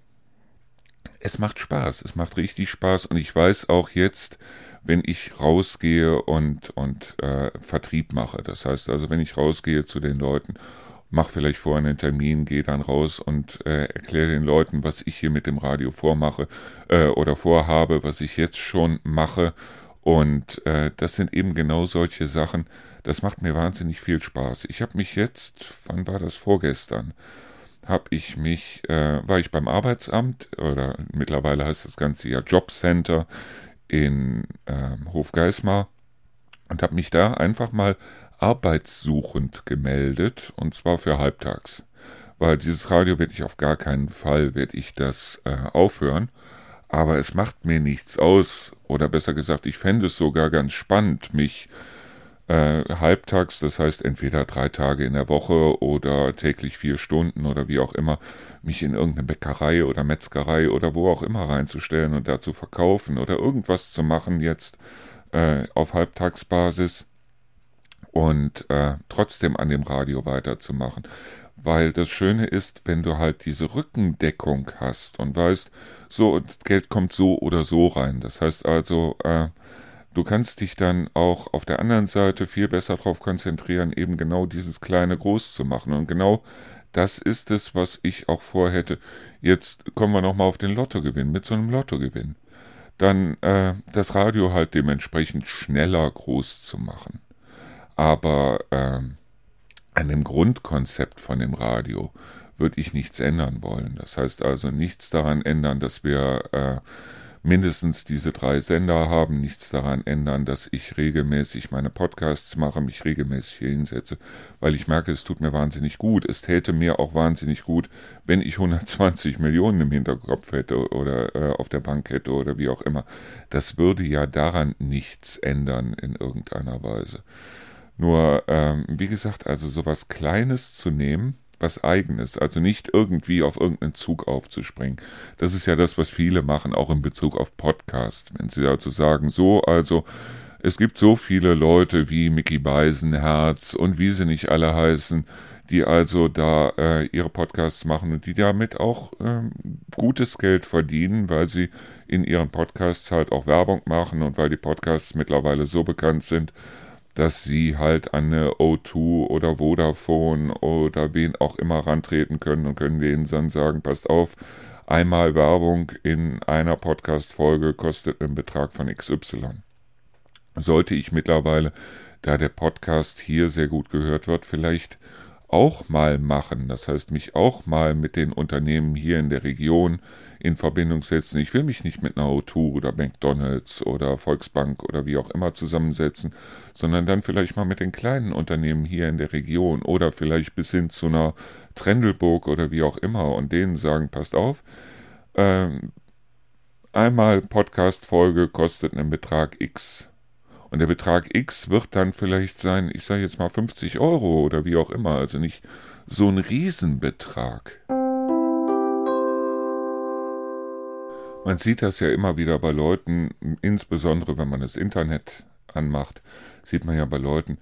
Speaker 1: es macht Spaß, es macht richtig Spaß und ich weiß auch jetzt, wenn ich rausgehe und, und äh, Vertrieb mache, das heißt also, wenn ich rausgehe zu den Leuten, mache vielleicht vorher einen Termin, gehe dann raus und äh, erkläre den Leuten, was ich hier mit dem Radio vormache äh, oder vorhabe, was ich jetzt schon mache. Und äh, das sind eben genau solche Sachen, das macht mir wahnsinnig viel Spaß. Ich habe mich jetzt, wann war das? Vorgestern, habe ich mich, äh, war ich beim Arbeitsamt oder mittlerweile heißt das Ganze ja Jobcenter in äh, Hofgeismar und habe mich da einfach mal arbeitssuchend gemeldet und zwar für halbtags. Weil dieses Radio werde ich auf gar keinen Fall, werde ich das äh, aufhören. Aber es macht mir nichts aus, oder besser gesagt, ich fände es sogar ganz spannend, mich äh, halbtags, das heißt entweder drei Tage in der Woche oder täglich vier Stunden oder wie auch immer, mich in irgendeine Bäckerei oder Metzgerei oder wo auch immer reinzustellen und da zu verkaufen oder irgendwas zu machen jetzt äh, auf Halbtagsbasis und äh, trotzdem an dem Radio weiterzumachen weil das Schöne ist, wenn du halt diese Rückendeckung hast und weißt, so, Geld kommt so oder so rein. Das heißt also, äh, du kannst dich dann auch auf der anderen Seite viel besser darauf konzentrieren, eben genau dieses kleine groß zu machen. Und genau das ist es, was ich auch vorhätte. Jetzt kommen wir nochmal auf den Lottogewinn, mit so einem Lottogewinn. Dann äh, das Radio halt dementsprechend schneller groß zu machen. Aber äh, an dem Grundkonzept von dem Radio würde ich nichts ändern wollen. Das heißt also nichts daran ändern, dass wir äh, mindestens diese drei Sender haben, nichts daran ändern, dass ich regelmäßig meine Podcasts mache, mich regelmäßig hier hinsetze, weil ich merke, es tut mir wahnsinnig gut. Es täte mir auch wahnsinnig gut, wenn ich 120 Millionen im Hinterkopf hätte oder äh, auf der Bank hätte oder wie auch immer. Das würde ja daran nichts ändern in irgendeiner Weise. Nur, ähm, wie gesagt, also sowas Kleines zu nehmen, was eigenes, also nicht irgendwie auf irgendeinen Zug aufzuspringen. Das ist ja das, was viele machen, auch in Bezug auf Podcast. Wenn sie also sagen, so, also es gibt so viele Leute wie Mickey Beisenherz und wie sie nicht alle heißen, die also da äh, ihre Podcasts machen und die damit auch ähm, gutes Geld verdienen, weil sie in ihren Podcasts halt auch Werbung machen und weil die Podcasts mittlerweile so bekannt sind, dass sie halt an eine O2 oder Vodafone oder wen auch immer rantreten können und können denen dann sagen, passt auf, einmal Werbung in einer Podcast-Folge kostet einen Betrag von XY. Sollte ich mittlerweile, da der Podcast hier sehr gut gehört wird, vielleicht auch mal machen. Das heißt, mich auch mal mit den Unternehmen hier in der Region in Verbindung setzen. Ich will mich nicht mit einer O2 oder McDonalds oder Volksbank oder wie auch immer zusammensetzen, sondern dann vielleicht mal mit den kleinen Unternehmen hier in der Region oder vielleicht bis hin zu einer Trendelburg oder wie auch immer und denen sagen, passt auf, ähm, einmal Podcast-Folge kostet einen Betrag X und der Betrag X wird dann vielleicht sein, ich sage jetzt mal 50 Euro oder wie auch immer, also nicht so ein Riesenbetrag. Man sieht das ja immer wieder bei Leuten, insbesondere wenn man das Internet anmacht, sieht man ja bei Leuten,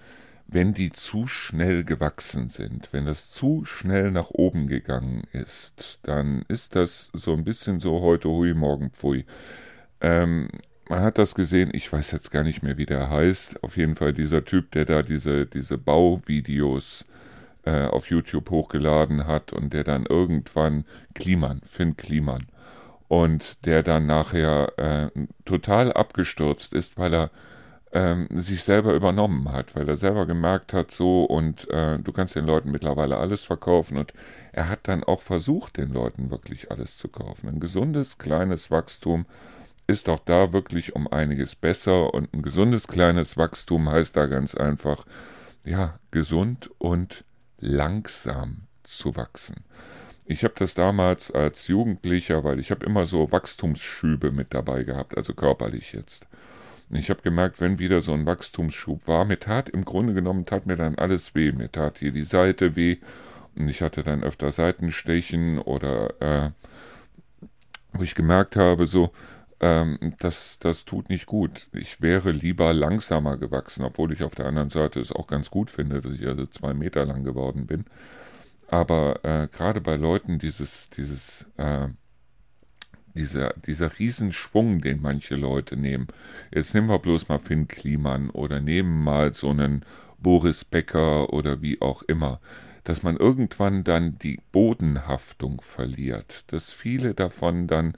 Speaker 1: wenn die zu schnell gewachsen sind, wenn das zu schnell nach oben gegangen ist, dann ist das so ein bisschen so heute hui, morgen pfui. Ähm, man hat das gesehen, ich weiß jetzt gar nicht mehr, wie der heißt. Auf jeden Fall dieser Typ, der da diese, diese Bauvideos äh, auf YouTube hochgeladen hat und der dann irgendwann Kliman, Finn Kliman, und der dann nachher äh, total abgestürzt ist, weil er ähm, sich selber übernommen hat, weil er selber gemerkt hat, so und äh, du kannst den Leuten mittlerweile alles verkaufen und er hat dann auch versucht, den Leuten wirklich alles zu kaufen. Ein gesundes, kleines Wachstum ist auch da wirklich um einiges besser und ein gesundes, kleines Wachstum heißt da ganz einfach, ja, gesund und langsam zu wachsen. Ich habe das damals als Jugendlicher, weil ich habe immer so Wachstumsschübe mit dabei gehabt, also körperlich jetzt. Ich habe gemerkt, wenn wieder so ein Wachstumsschub war, mir tat im Grunde genommen tat mir dann alles weh. Mir tat hier die Seite weh und ich hatte dann öfter Seitenstechen oder äh, wo ich gemerkt habe, so, ähm, das, das tut nicht gut. Ich wäre lieber langsamer gewachsen, obwohl ich auf der anderen Seite es auch ganz gut finde, dass ich also zwei Meter lang geworden bin. Aber äh, gerade bei Leuten dieses, dieses äh, dieser, dieser Riesenschwung, den manche Leute nehmen. Jetzt nehmen wir bloß mal Finn Kliman oder nehmen mal so einen Boris Becker oder wie auch immer, dass man irgendwann dann die Bodenhaftung verliert, dass viele davon dann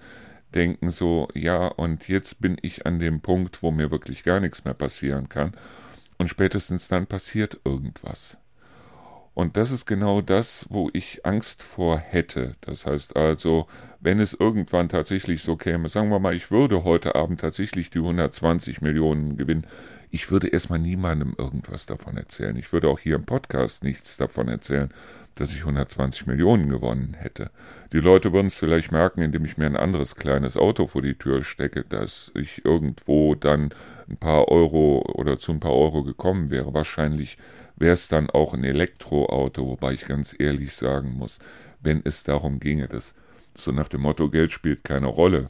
Speaker 1: denken so, ja, und jetzt bin ich an dem Punkt, wo mir wirklich gar nichts mehr passieren kann, und spätestens dann passiert irgendwas. Und das ist genau das, wo ich Angst vor hätte. Das heißt also, wenn es irgendwann tatsächlich so käme, sagen wir mal, ich würde heute Abend tatsächlich die 120 Millionen gewinnen, ich würde erstmal niemandem irgendwas davon erzählen. Ich würde auch hier im Podcast nichts davon erzählen, dass ich 120 Millionen gewonnen hätte. Die Leute würden es vielleicht merken, indem ich mir ein anderes kleines Auto vor die Tür stecke, dass ich irgendwo dann ein paar Euro oder zu ein paar Euro gekommen wäre. Wahrscheinlich wäre es dann auch ein Elektroauto, wobei ich ganz ehrlich sagen muss, wenn es darum ginge, dass so nach dem Motto Geld spielt keine Rolle,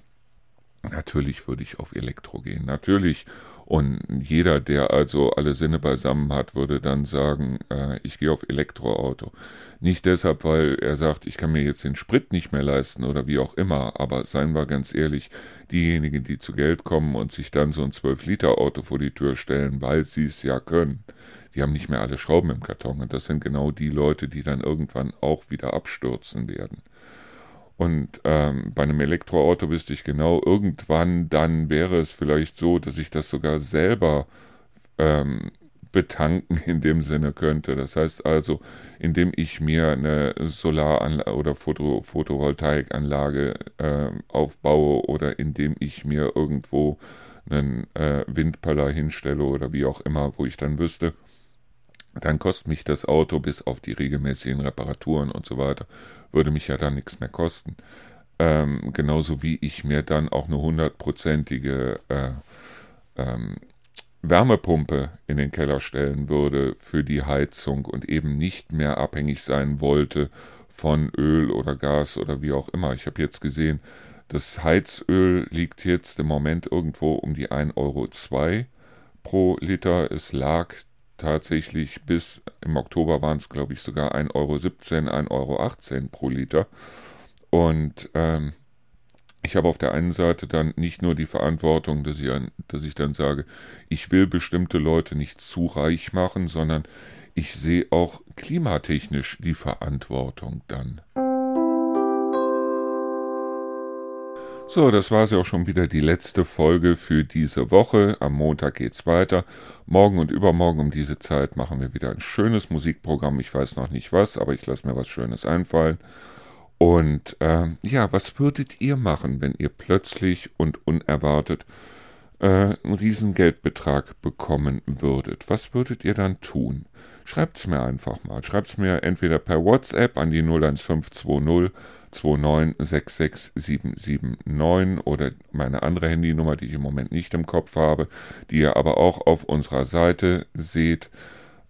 Speaker 1: natürlich würde ich auf Elektro gehen, natürlich. Und jeder, der also alle Sinne beisammen hat, würde dann sagen, äh, ich gehe auf Elektroauto. Nicht deshalb, weil er sagt, ich kann mir jetzt den Sprit nicht mehr leisten oder wie auch immer, aber seien wir ganz ehrlich, diejenigen, die zu Geld kommen und sich dann so ein 12-Liter-Auto vor die Tür stellen, weil sie es ja können, die haben nicht mehr alle Schrauben im Karton. Und das sind genau die Leute, die dann irgendwann auch wieder abstürzen werden. Und ähm, bei einem Elektroauto wüsste ich genau, irgendwann dann wäre es vielleicht so, dass ich das sogar selber ähm, betanken in dem Sinne könnte. Das heißt also, indem ich mir eine Solaranlage oder Foto Photovoltaikanlage äh, aufbaue oder indem ich mir irgendwo einen äh, Windpeller hinstelle oder wie auch immer, wo ich dann wüsste, dann kostet mich das Auto bis auf die regelmäßigen Reparaturen und so weiter, würde mich ja dann nichts mehr kosten. Ähm, genauso wie ich mir dann auch eine hundertprozentige äh, ähm, Wärmepumpe in den Keller stellen würde für die Heizung und eben nicht mehr abhängig sein wollte von Öl oder Gas oder wie auch immer. Ich habe jetzt gesehen, das Heizöl liegt jetzt im Moment irgendwo um die 1,02 Euro pro Liter. Es lag tatsächlich bis im Oktober waren es, glaube ich, sogar 1,17 Euro, 1,18 Euro pro Liter. Und ähm, ich habe auf der einen Seite dann nicht nur die Verantwortung, dass ich, dass ich dann sage, ich will bestimmte Leute nicht zu reich machen, sondern ich sehe auch klimatechnisch die Verantwortung dann. So, das war ja auch schon wieder die letzte Folge für diese Woche. Am Montag geht's weiter. Morgen und übermorgen um diese Zeit machen wir wieder ein schönes Musikprogramm. Ich weiß noch nicht was, aber ich lasse mir was Schönes einfallen. Und äh, ja, was würdet ihr machen, wenn ihr plötzlich und unerwartet äh, einen riesen Geldbetrag bekommen würdet? Was würdet ihr dann tun? Schreibt's mir einfach mal. Schreibt's mir entweder per WhatsApp an die 01520 2966779 oder meine andere Handynummer, die ich im Moment nicht im Kopf habe, die ihr aber auch auf unserer Seite seht.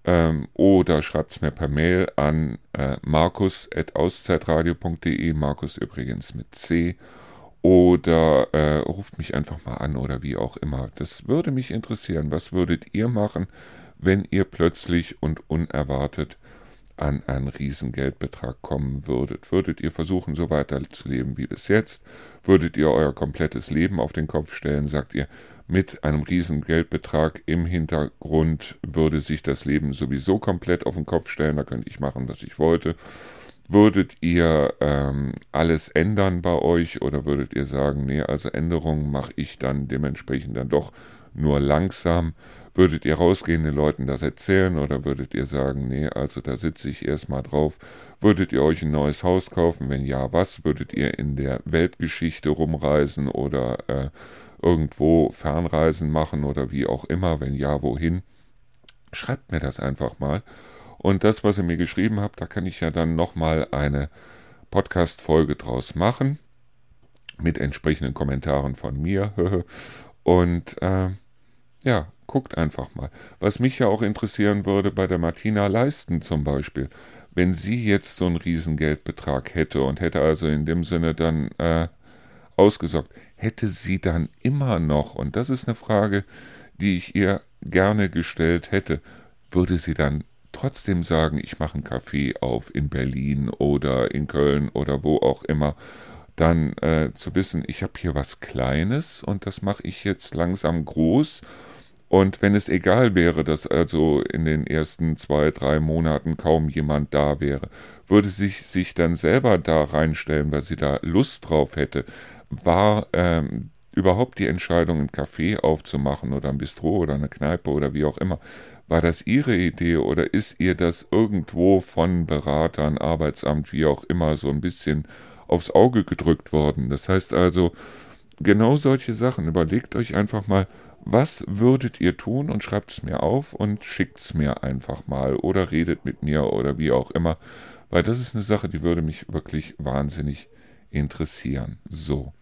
Speaker 1: Ähm, oder schreibt es mir per Mail an äh, markus.auszeitradio.de, Markus übrigens mit C. Oder äh, ruft mich einfach mal an oder wie auch immer. Das würde mich interessieren. Was würdet ihr machen, wenn ihr plötzlich und unerwartet an einen Riesengeldbetrag kommen würdet. Würdet ihr versuchen, so weiter zu leben wie bis jetzt? Würdet ihr euer komplettes Leben auf den Kopf stellen? Sagt ihr, mit einem Riesengeldbetrag im Hintergrund würde sich das Leben sowieso komplett auf den Kopf stellen, da könnte ich machen, was ich wollte. Würdet ihr ähm, alles ändern bei euch oder würdet ihr sagen, nee, also Änderungen mache ich dann dementsprechend dann doch nur langsam? Würdet ihr rausgehen, den Leuten das erzählen oder würdet ihr sagen, nee, also da sitze ich erstmal drauf? Würdet ihr euch ein neues Haus kaufen? Wenn ja, was? Würdet ihr in der Weltgeschichte rumreisen oder äh, irgendwo Fernreisen machen oder wie auch immer? Wenn ja, wohin? Schreibt mir das einfach mal. Und das, was ihr mir geschrieben habt, da kann ich ja dann nochmal eine Podcast-Folge draus machen. Mit entsprechenden Kommentaren von mir. (laughs) Und äh, ja, guckt einfach mal. Was mich ja auch interessieren würde bei der Martina Leisten zum Beispiel. Wenn sie jetzt so einen Riesengeldbetrag hätte und hätte also in dem Sinne dann äh, ausgesorgt, hätte sie dann immer noch, und das ist eine Frage, die ich ihr gerne gestellt hätte, würde sie dann trotzdem sagen, ich mache einen Café auf in Berlin oder in Köln oder wo auch immer, dann äh, zu wissen, ich habe hier was Kleines und das mache ich jetzt langsam groß. Und wenn es egal wäre, dass also in den ersten zwei, drei Monaten kaum jemand da wäre, würde sich sich dann selber da reinstellen, weil sie da Lust drauf hätte, war ähm, überhaupt die Entscheidung, ein Café aufzumachen oder ein Bistro oder eine Kneipe oder wie auch immer, war das Ihre Idee oder ist ihr das irgendwo von Beratern, Arbeitsamt, wie auch immer, so ein bisschen aufs Auge gedrückt worden? Das heißt also, genau solche Sachen. Überlegt euch einfach mal, was würdet ihr tun und schreibt es mir auf und schickt es mir einfach mal oder redet mit mir oder wie auch immer, weil das ist eine Sache, die würde mich wirklich wahnsinnig interessieren. So.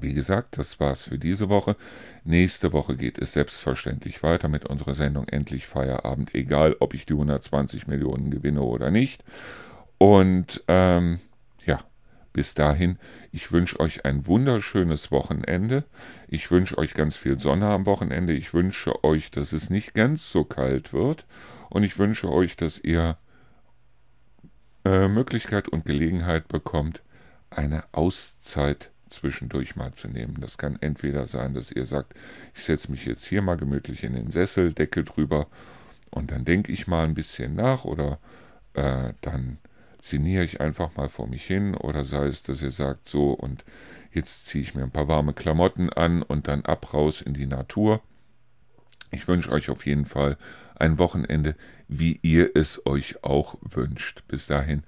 Speaker 1: Wie gesagt, das war's für diese Woche. Nächste Woche geht es selbstverständlich weiter mit unserer Sendung Endlich Feierabend, egal ob ich die 120 Millionen gewinne oder nicht. Und ähm, bis dahin, ich wünsche euch ein wunderschönes Wochenende. Ich wünsche euch ganz viel Sonne am Wochenende. Ich wünsche euch, dass es nicht ganz so kalt wird. Und ich wünsche euch, dass ihr äh, Möglichkeit und Gelegenheit bekommt, eine Auszeit zwischendurch mal zu nehmen. Das kann entweder sein, dass ihr sagt, ich setze mich jetzt hier mal gemütlich in den Sessel, Decke drüber und dann denke ich mal ein bisschen nach oder äh, dann sinniere ich einfach mal vor mich hin oder sei es, dass ihr sagt, so und jetzt ziehe ich mir ein paar warme Klamotten an und dann ab raus in die Natur. Ich wünsche euch auf jeden Fall ein Wochenende, wie ihr es euch auch wünscht. Bis dahin,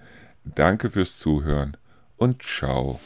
Speaker 1: danke fürs Zuhören und ciao.